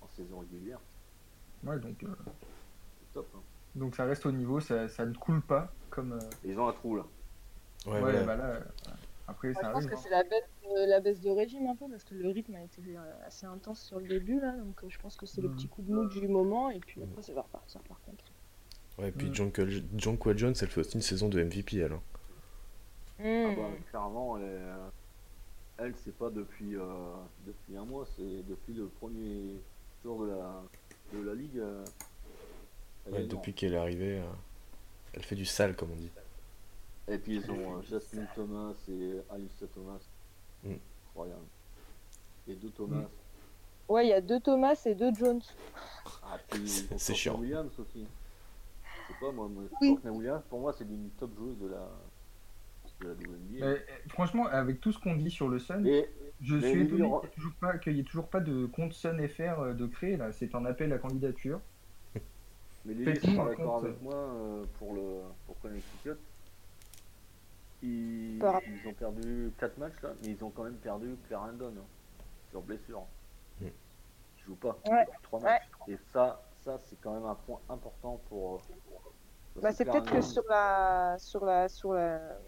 en saison régulière. Ouais, donc, euh, C'est top. hein. donc ça reste au niveau, ça, ça ne coule pas comme. euh, ils ont un trou là. Ouais, Ouais, voilà. bah là, euh, après Moi, ça je pense arrive. que hein. c'est la baisse, de, la baisse de régime un peu parce que le rythme a été euh, assez intense sur le début là, donc euh, je pense que c'est le Mm. petit coup de mou du moment et puis après ça va repartir par contre. Ouais, et puis Mm. Jonquil- Jonquil Jones, elle fait aussi une saison de MVP, elle. hein. Ah Mm. bah, clairement, elle, est, euh, elle c'est pas depuis, euh, depuis un mois, c'est depuis le premier tour de la, de la ligue. euh, Ouais, depuis qu'elle est arrivée, euh, elle fait du sale, comme on dit. Et puis ils ont euh, Jasmine Thomas et Alicia Thomas. Mm. Incroyable. Et deux Thomas. Ouais, il y a deux Thomas et deux Jones. Ah, C'est- chiant. Williams aussi. Je sais pas, moi, moi Oui. Williams, pour moi, c'est une top joueuse de la, de la WNBA. Mais, euh, franchement, avec tout ce qu'on dit sur le Sun, Et je mais suis étonné on- qu'il n'y ait toujours pas, qu'il y ait toujours pas de compte Sun FR euh, de créer là. C'est un appel à candidature. [LAUGHS] Mais sera un d'accord avec moi euh, pour, le, pour Connecticut. Ils, Par- ils ont perdu 4 matchs là, mais ils ont quand même perdu Clarendon hein, sur blessure. Mm. Ils jouent pas. Ouais. 3 matchs. Et ça, ça c'est quand même un point important pour. Bah, c'est peut-être que sur la, sur la, sur la,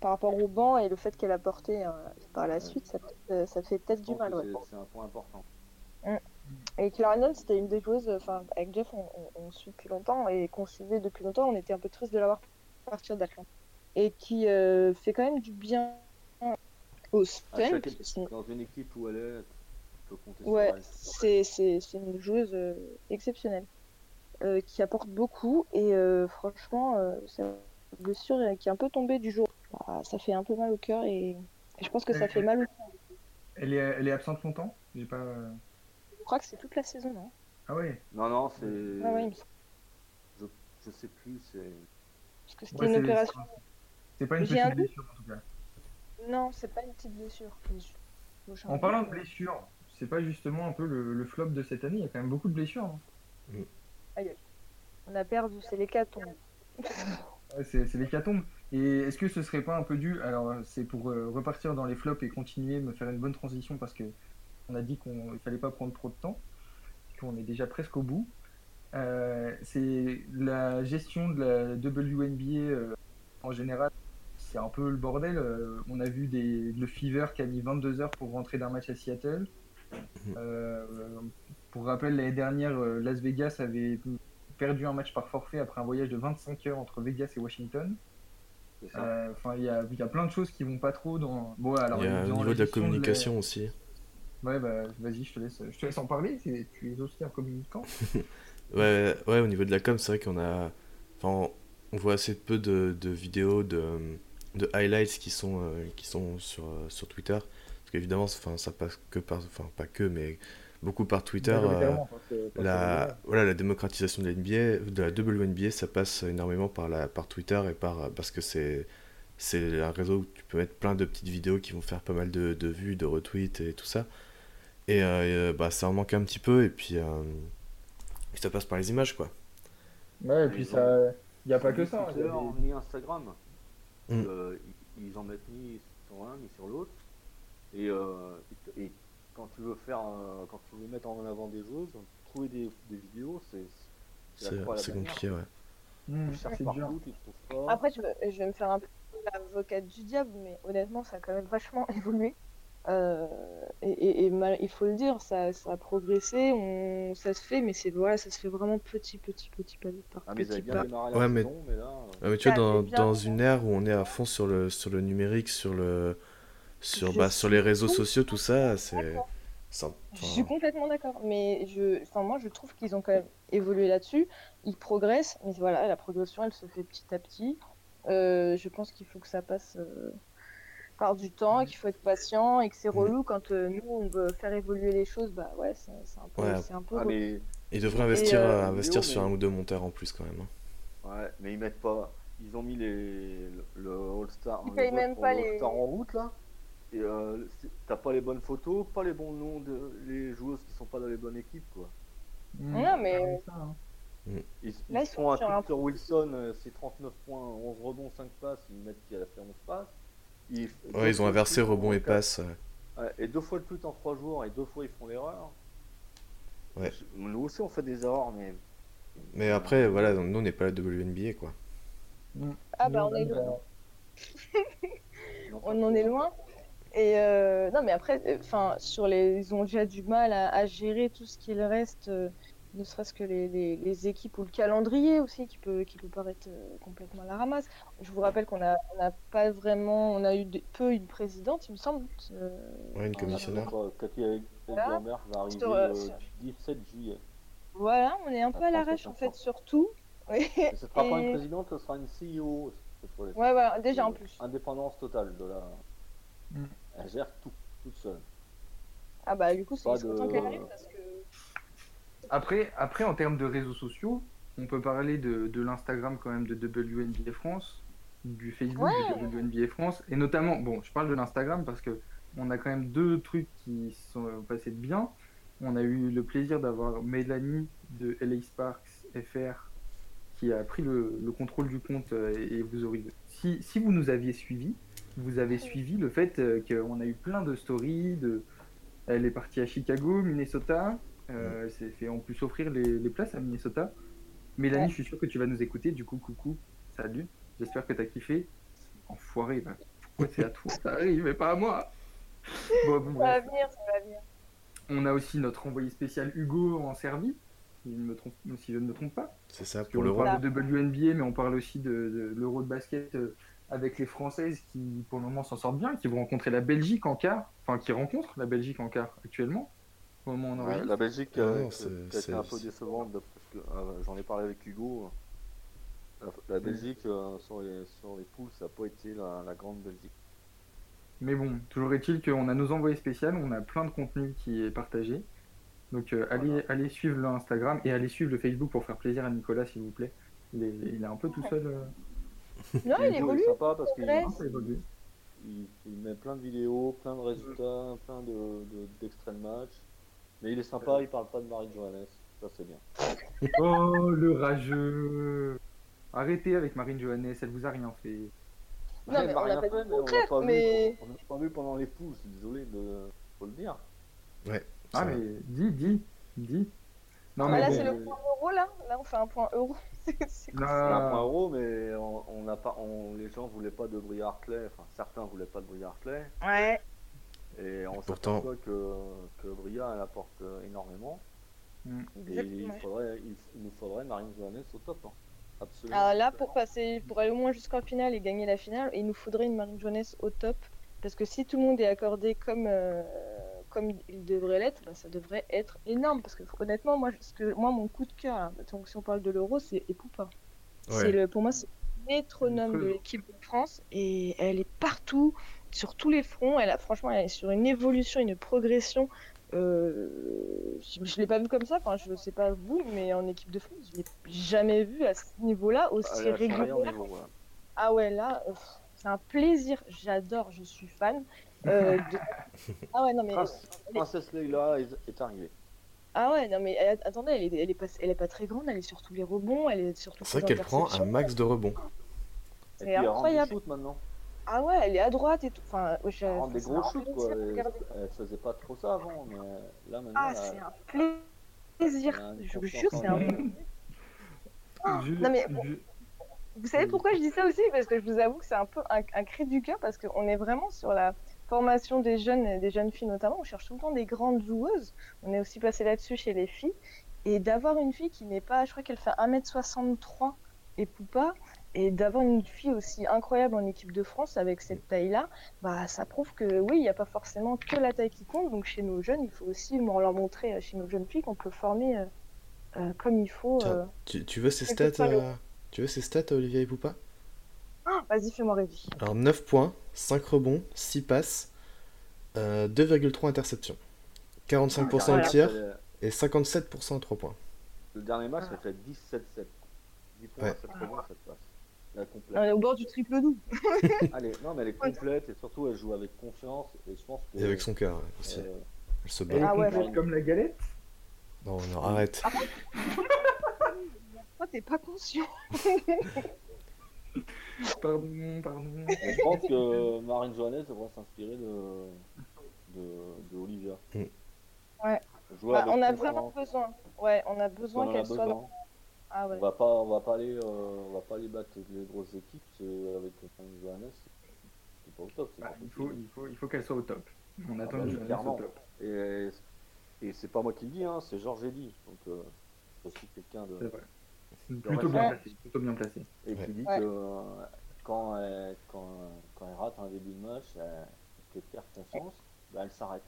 par rapport au banc et le fait qu'elle a porté euh, par la suite, ça, peut- euh, ça fait peut-être du mal. Ouais. c'est- un point important. Et Clarendon, c'était une des joueuses, enfin avec Jeff, on, on, on suit depuis longtemps et qu'on suivait depuis longtemps. On était un peu triste de l'avoir partir d'Atlanta et qui euh, fait quand même du bien que équipe- c'est- Dans une équipe où elle est, tu peux compter Ouais, c'est une joueuse euh, exceptionnelle euh, qui apporte beaucoup et euh, franchement, euh, sa blessure euh, qui est un peu tombée du jour. Bah, ça fait un peu mal au cœur et, et je pense que ça fait mal au Elle est, elle est absente longtemps? J'ai pas. Je crois que c'est toute la saison, non? Ah ouais. Non, non, c'est. Ah ouais, semble. Je sais plus, c'est. Parce que c'était Ouais, une c'est- opération. C'est pas une un petite blessure en tout cas. Non, c'est pas une petite blessure. En parlant de blessures, c'est pas justement un peu le, le flop de cette année? Il y a quand même beaucoup de blessures. hein. On a perdu, c'est l'hécatombe. Ouais, c'est c'est l'hécatombe. Et est-ce que ce serait pas un peu dû Alors, c'est pour euh, repartir dans les flops et continuer, me faire une bonne transition parce que on a dit qu'il ne fallait pas prendre trop de temps, qu'on est déjà presque au bout. Euh, c'est la gestion de la WNBA euh, en général, c'est un peu le bordel. Euh, on a vu des, le Fever qui a mis 22 heures pour rentrer d'un match à Seattle. Euh, pour rappel, l'année dernière, euh, Las Vegas avait perdu un match par forfait après un voyage de 25 heures entre Vegas et Washington. Euh, Enfin, il y a, il y a plein de choses qui vont pas trop dans. Bon, alors, Il y a dans au niveau de la communication aussi. Ouais, bah, vas-y, je te laisse, je te laisse en parler. Tu es aussi un communicant. [LAUGHS] Ouais, ouais, au niveau de la com, c'est vrai qu'on a. Enfin, on voit assez peu de, de vidéos, de, de highlights qui sont, euh, qui sont sur, euh, sur Twitter. Parce qu'évidemment, enfin, ça passe que par. Enfin, pas que, mais beaucoup par Twitter. euh, la, voilà, la démocratisation de la NBA, de la WNBA, ça passe énormément par, la, par Twitter et par, parce que c'est, c'est un réseau où tu peux mettre plein de petites vidéos qui vont faire pas mal de, de vues, de retweets et tout ça. Et, euh, euh, bah, ça en manque un petit peu et puis, euh, ça passe par les images quoi. Ouais, et puis ça. Il n'y a pas que ça. hein, Twitter, des- ni Instagram. Mm. Euh, ils, ils en mettent ni sur l'un ni sur l'autre. Et, euh, et, et quand tu veux faire, quand tu veux mettre en avant des joueuses, trouver des, des vidéos, c'est C'est, compliqué, ouais. Tu cherches c'est dur. partout, tu trouves pas. Après, je, vais- je vais me faire un peu l'avocate du diable, mais honnêtement, ça a quand même vachement [LAUGHS] évolué. Euh, et et- et mal- il faut le dire, ça, ça a progressé, on, ça se fait, mais c'est voilà, ça se fait vraiment petit, petit, petit pas par Ah, petit bien pas. Ouais, mais- saison, mais là. euh, Ouais, mais tu vois, dans, dans une ère où on est à fond sur le, sur le numérique, sur, le, sur, Je bah, sur les réseaux sociaux, tout ça, c'est. Je suis complètement d'accord, mais je, enfin, moi je trouve qu'ils ont quand même évolué là-dessus. Ils progressent, mais voilà, la progression elle se fait petit à petit. Euh, je pense qu'il faut que ça passe euh, par du temps, qu'il faut être patient et que c'est Mhm. relou quand euh, nous on veut faire évoluer les choses. Bah ouais, c'est un peu, Ouais. c'est un peu ah, mais, Ils devraient investir, investir sur un ou deux monteurs en plus quand même. hein. ouais, mais ils mettent pas. Ils ont mis les, le, le All-Star. Les- All-Star en route là. Euh, t'as pas les bonnes photos, pas les bons noms de les joueuses qui sont pas dans les bonnes équipes quoi. Hmm, Non, mais- ça, hein. Ils, Là, ils sont un- sur Wilson, euh, c'est 39 points, 11 rebonds, 5 passes, ils mettent qu'il a fait 11 passes. Ils, Ouais, ils ont inversé le plus en rebond et quatre- passe. ouais. Ouais, et deux fois le plus en 3 jours, et deux fois ils font l'erreur. Ouais. Nous aussi on fait des erreurs, mais. Mais après, voilà, nous on n'est pas la WNBA quoi. Ah bah on est bah, loin. [LAUGHS] on en est loin. Et euh, non, mais après, enfin, sur les, ils ont déjà du mal à, à gérer tout ce qu'il reste, euh, ne serait-ce que les, les- les équipes ou le calendrier aussi, qui peut, qui peut paraître euh, complètement à la ramasse. Je vous rappelle qu'on a, on n'a pas vraiment, on a eu peu une présidente, il me semble. euh, Ouais, une commissionnaire. Cathy Voilà. Va arriver Sur, euh, le sur- 17 juillet. Voilà, on est un peu à l'arrache en fait sur tout. [LAUGHS] Oui. Ce sera pas une présidente, ce sera une CEO cette fois. Ouais, voilà, déjà en plus. Indépendance totale de la. Mm. Elle gère tout, toute seule. Ah bah du coup, c'est de- qu'elle arrive parce que. Après, après, en termes de réseaux sociaux, on peut parler de, de l'Instagram quand même de WNBA France, du Facebook de WNBA France, et notamment, bon, je parle de l'Instagram parce que on a quand même deux trucs qui sont passés de bien. On a eu le plaisir d'avoir Mélanie de LA Sparks FR qui a pris le, le contrôle du compte euh, et vous aurez, si, si vous nous aviez suivis, vous avez suivi le fait euh, qu'on a eu plein de stories, de, elle est partie à Chicago, Minnesota, euh, elle s'est fait en plus offrir les, les places à Minnesota. Mélanie, Ouais. je suis sûr que tu vas nous écouter, du coup, coucou, salut, j'espère que t'as kiffé. Enfoiré, bah, pourquoi c'est à toi ça arrive et pas à moi Bon, bon, Ça va venir, ça va venir. On a aussi notre envoyé spécial Hugo en Serbie, si je, me trompe, si je ne me trompe pas. C'est ça, Parce pour l'Euro. parle de WNBA, mais on parle aussi de, de l'Euro de basket euh, avec les Françaises qui, pour le moment, s'en sortent bien, qui vont rencontrer la Belgique en quart, enfin qui rencontrent la Belgique en quart actuellement, au moment où on Ouais, la Belgique Ah euh, c'est- qui a été un peu décevante de- parce que euh, j'en ai parlé avec Hugo. La, la Belgique euh, sur, les, sur les poules, ça n'a pas été la, la grande Belgique. Mais bon, toujours est-il qu'on a nos envoyés spéciaux, on a plein de contenu qui est partagé. Donc euh, allez, Voilà. allez suivre l'Instagram et allez suivre le Facebook pour faire plaisir à Nicolas, s'il vous plaît. Il est, il est un peu tout seul. Non, il évolue. est sympa parce qu'il Ouais. il, il met plein de vidéos, plein de résultats, plein de, de- d'extraits de matchs. Mais il est sympa, il parle pas de Marie Johannes. Ça, c'est bien. [LAUGHS] Oh, le rageux Arrêtez avec Marine Johannes, elle vous a rien fait. Non, Elle mais m'a on rien n'a pas fait, mais le on l'a pas mais- pas vu pendant les suis désolé de faut le dire. Ah, Ça- mais dis, dis, dis. Non, Ah, mais là, bon, c'est le point euro, là. Là, on fait un point euro. C'est- quoi un Ah. point euro, mais on, on n'a pas, on, les gens voulaient pas de Brie Hartley, enfin certains voulaient pas de Brie Hartley, Ouais. et on Pourtant- s'aperçoit que, que Bria elle apporte euh, énormément. Mm. Et il, faudrait, il, il nous faudrait Marine Johannes au top. hein. Absolument. Alors là, pour passer, pour aller au moins jusqu'en finale et gagner la finale, il nous faudrait une Marine Johannes au top. Parce que si tout le monde est accordé comme, euh, comme il devrait l'être, bah, ça devrait être énorme. Parce que honnêtement, moi, ce que, moi mon coup de cœur, là, donc, si on parle de l'euro, c'est Epoupa. Ouais. C'est le, pour moi, c'est le métronome de l'équipe de France et elle est partout, sur tous les fronts. Elle a franchement, elle est sur une évolution, une progression. euh, je ne l'ai pas vu comme ça, enfin, je ne sais pas vous, mais en équipe de France, je l'ai jamais vu à ce niveau-là aussi voilà. Ah ouais, là, euh, c'est un plaisir. J'adore, je suis fan. Euh, [LAUGHS] de- Ah ouais, non, mais. Prince- elle est- Princesse Leila est, est arrivée. Ah ouais, non, mais elle- attendez, elle est, elle, est pas, elle est pas très grande, elle est sur tous les rebonds, elle est sur C'est vrai qu'elle prend un max de rebonds. C'est elle incroyable. maintenant. Ah ouais, elle est à droite et tout. Enfin, ouais, je- Elle rentre des c'est gros un shoots quoi. Elle faisait pas trop ça avant, mais là maintenant. Ah, c'est un plaisir. Je vous jure, c'est un. Ah, Je- non, mais je- Vous savez pourquoi je dis ça aussi? Parce que je vous avoue que c'est un peu un, un cri du cœur parce qu'on est vraiment sur la formation des jeunes et des jeunes filles notamment. On cherche tout le temps des grandes joueuses. On est aussi passé là-dessus chez les filles. Et d'avoir une fille qui n'est pas, je crois qu'elle fait 1m63 et Poupa, et d'avoir une fille aussi incroyable en équipe de France avec cette taille-là, bah, ça prouve que oui, il n'y a pas forcément que la taille qui compte. Donc chez nos jeunes, il faut aussi leur montrer, euh, chez nos jeunes filles, qu'on peut former euh, euh, comme il faut. Euh. Tu, tu veux ces stats le-. Tu veux ces stats à Olivier Poupa? Ah, Vas-y, fais-moi rêver. Alors 9 points, 5 rebonds, 6 passes, euh, 2,3 interceptions, 45% Voilà. de tir Elle- et 57% à 3 points. Le dernier match, Ah. elle fait 17-7. 10 points, Ouais. 7 rebonds, 7 passes. Elle est complète. On est au bord du triple. [LAUGHS] Allez, non, mais elle est complète et surtout elle joue avec confiance. Et je pense que. Et avec son cœur aussi. euh, Elle se Elle est bat. Ah ouais. complète comme la galette Non, non, arrête. [LAUGHS] Toi, t'es pas conscient. [LAUGHS] Pardon, pardon. je pense que Marine Johannes devrait s'inspirer de, de, de Olivia. Mm. Ouais. Jouer Bah, on a vraiment besoin. Ouais, on a besoin qu'elle soit dans. Ah ouais. On va pas, on va pas aller, euh, on va pas aller battre les grosses équipes avec Marine Johannes. C'est pas au top. Bah, pas il faut, il faut, il faut qu'elle soit au top. On attend bah, clairement. au top. Et, et c'est pas moi qui le dis, hein, c'est Georges Eddy. Donc euh, c'est aussi quelqu'un de. C'est vrai. Plutôt bien placé. Plutôt bien placé. Et Ouais. qui dit Ouais. que euh, quand, elle, quand, quand elle rate un début de match, elle, qu'elle perd confiance, bah, elle s'arrête.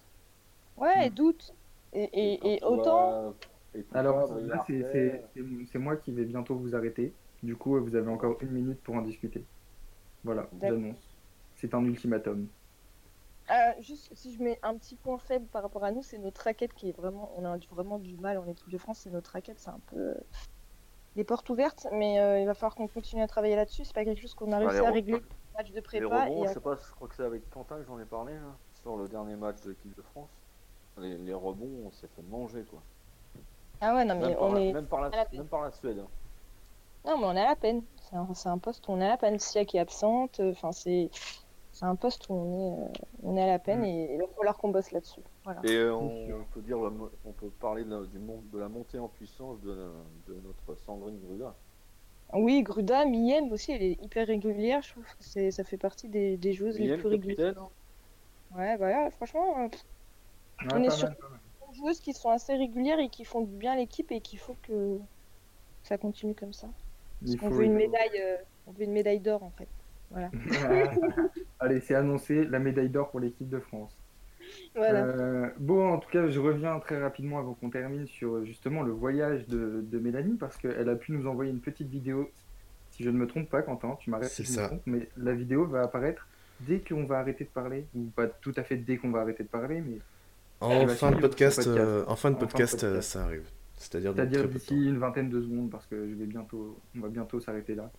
Ouais, elle doute. Et, et, autant. vois- et puis Alors toi, là, c'est- c'est fait, c'est- c'est moi qui vais bientôt vous arrêter. Du coup, vous avez encore une minute pour en discuter. Voilà, D'accord. j'annonce. C'est un ultimatum. Euh, juste si je mets un petit point faible par rapport à nous, c'est notre raquette qui est vraiment. On a du- vraiment du mal en équipe de France. C'est notre raquette, c'est un peu. Les portes ouvertes, mais euh, il va falloir qu'on continue à travailler là-dessus. C'est pas quelque chose qu'on a Bah, réussi à régler. Match de Les prépa. rebonds, et je sais pas, je crois que c'est avec Quentin que j'en ai parlé, là, sur le dernier match de l'équipe de France. Les, les rebonds, on s'est fait manger, quoi. Ah ouais, non, mais Même, par on la, est. même, par la, à la peine. même par la Suède. hein. Non, mais on a la peine. C'est un, c'est un poste où on a la peine. Sia qui est absente, euh, enfin, c'est. C'est un poste où on est, euh, on est à la peine Mm. et il va falloir qu'on bosse là-dessus. Voilà. Et euh, on, peut dire, on peut parler de, la- du de la montée en puissance de, de notre Sandrine Gruda. Oui, Gruda, Miyem aussi, elle est hyper régulière. Je trouve que c'est, ça fait partie des, des joueuses les plus régulières. Ouais, voilà, franchement, euh, Ouais, On est sur- bon joueuses qui sont assez régulières et qui font du bien l'équipe et qu'il faut que ça continue comme ça. Parce qu'on veut une médaille, euh, on veut une médaille d'or en fait. Voilà. [LAUGHS] [LAUGHS] Allez, c'est annoncé, la médaille d'or pour l'équipe de France. Voilà. Euh, bon, en tout cas, je reviens très rapidement avant qu'on termine sur justement le voyage de, de Mélanie parce qu'elle a pu nous envoyer une petite vidéo. Si je ne me trompe pas, Quentin, tu m'arrêtes si C'est me ça. trompe, mais la vidéo va apparaître dès qu'on va arrêter de parler, ou pas tout à fait dès qu'on va arrêter de parler, mais En fin de podcast, podcast. euh, en fin de En fin de podcast, euh, ça arrive. C'est-à-dire d'ici une vingtaine de secondes parce que je vais bientôt, on va bientôt s'arrêter là.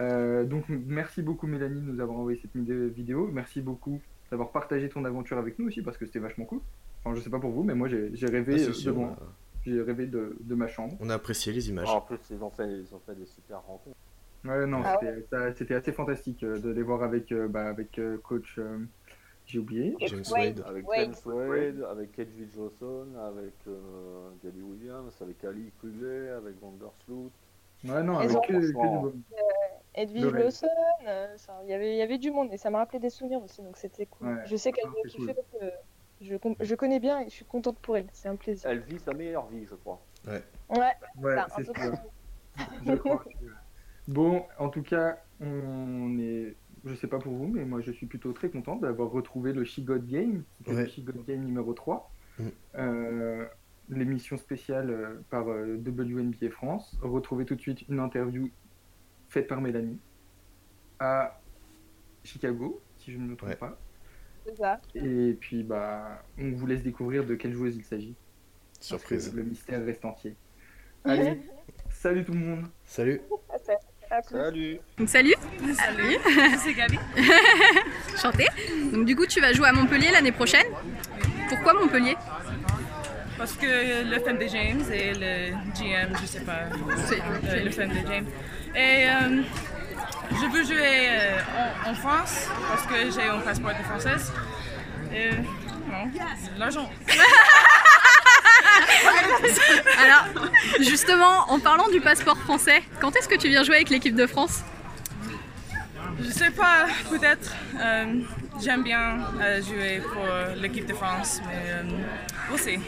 Euh, donc merci beaucoup Mélanie de nous avoir envoyé cette vidéo-. Merci beaucoup d'avoir partagé ton aventure avec nous aussi parce que c'était vachement cool. Enfin je sais pas pour vous mais moi j'ai rêvé Ah, euh, si, si, de a, J'ai rêvé de, de ma chambre. on a apprécié les images. En plus, ils ont fait, ils ont fait des super rencontres. Ouais, non, Ah c'était assez fantastique euh, de les voir avec, euh, bah, avec euh, coach. euh, J'ai oublié. James Wade. Wade. Avec Wade. James Wade, avec Edwin Johnson, avec euh, Gally Williams, avec Ali Quigley, avec Vandersloot. Ouais, non, avec ont- que, que du. Edwige. Lawson, euh, ça- il y avait- il y avait du monde et ça me rappelait des souvenirs aussi, donc c'était cool. Ouais. Je sais qu'elle Ah, c'est kiffer, donc, euh, je, je connais bien et je suis contente pour elle, c'est un plaisir. Elle vit sa meilleure vie, je crois. Ouais, Ouais, ça, c'est peu sûr. comme- Je [LAUGHS] crois que- Bon, en tout cas, on est. Je sais pas pour vous, mais moi je suis plutôt très content d'avoir retrouvé le She God Game, Ouais. le She God Game numéro 3. Mm. Euh, L'émission spéciale euh, par euh, WNBA France. Retrouvez tout de suite une interview faite par Mélanie à Chicago, si je ne me trompe Ouais. pas. c'est ça. Et puis, bah, on vous laisse découvrir de quelle joueuse il s'agit. Surprise. Le mystère reste entier. Allez, [LAUGHS] salut tout le monde. Salut. Salut Donc salut Salut C'est Gabi [LAUGHS] Chantée Donc du coup tu vas jouer à Montpellier l'année prochaine Pourquoi Montpellier? Parce que le fan de James et le GM, je sais pas, C'est- le, le fan de James. Et euh, je veux jouer euh, en, en France parce que j'ai un passeport de française. Et non, l'argent. [LAUGHS] Alors justement en parlant du passeport français, quand est-ce que tu viens jouer avec l'équipe de France? Je sais pas, peut-être. euh, J'aime bien jouer pour l'équipe de France, mais see.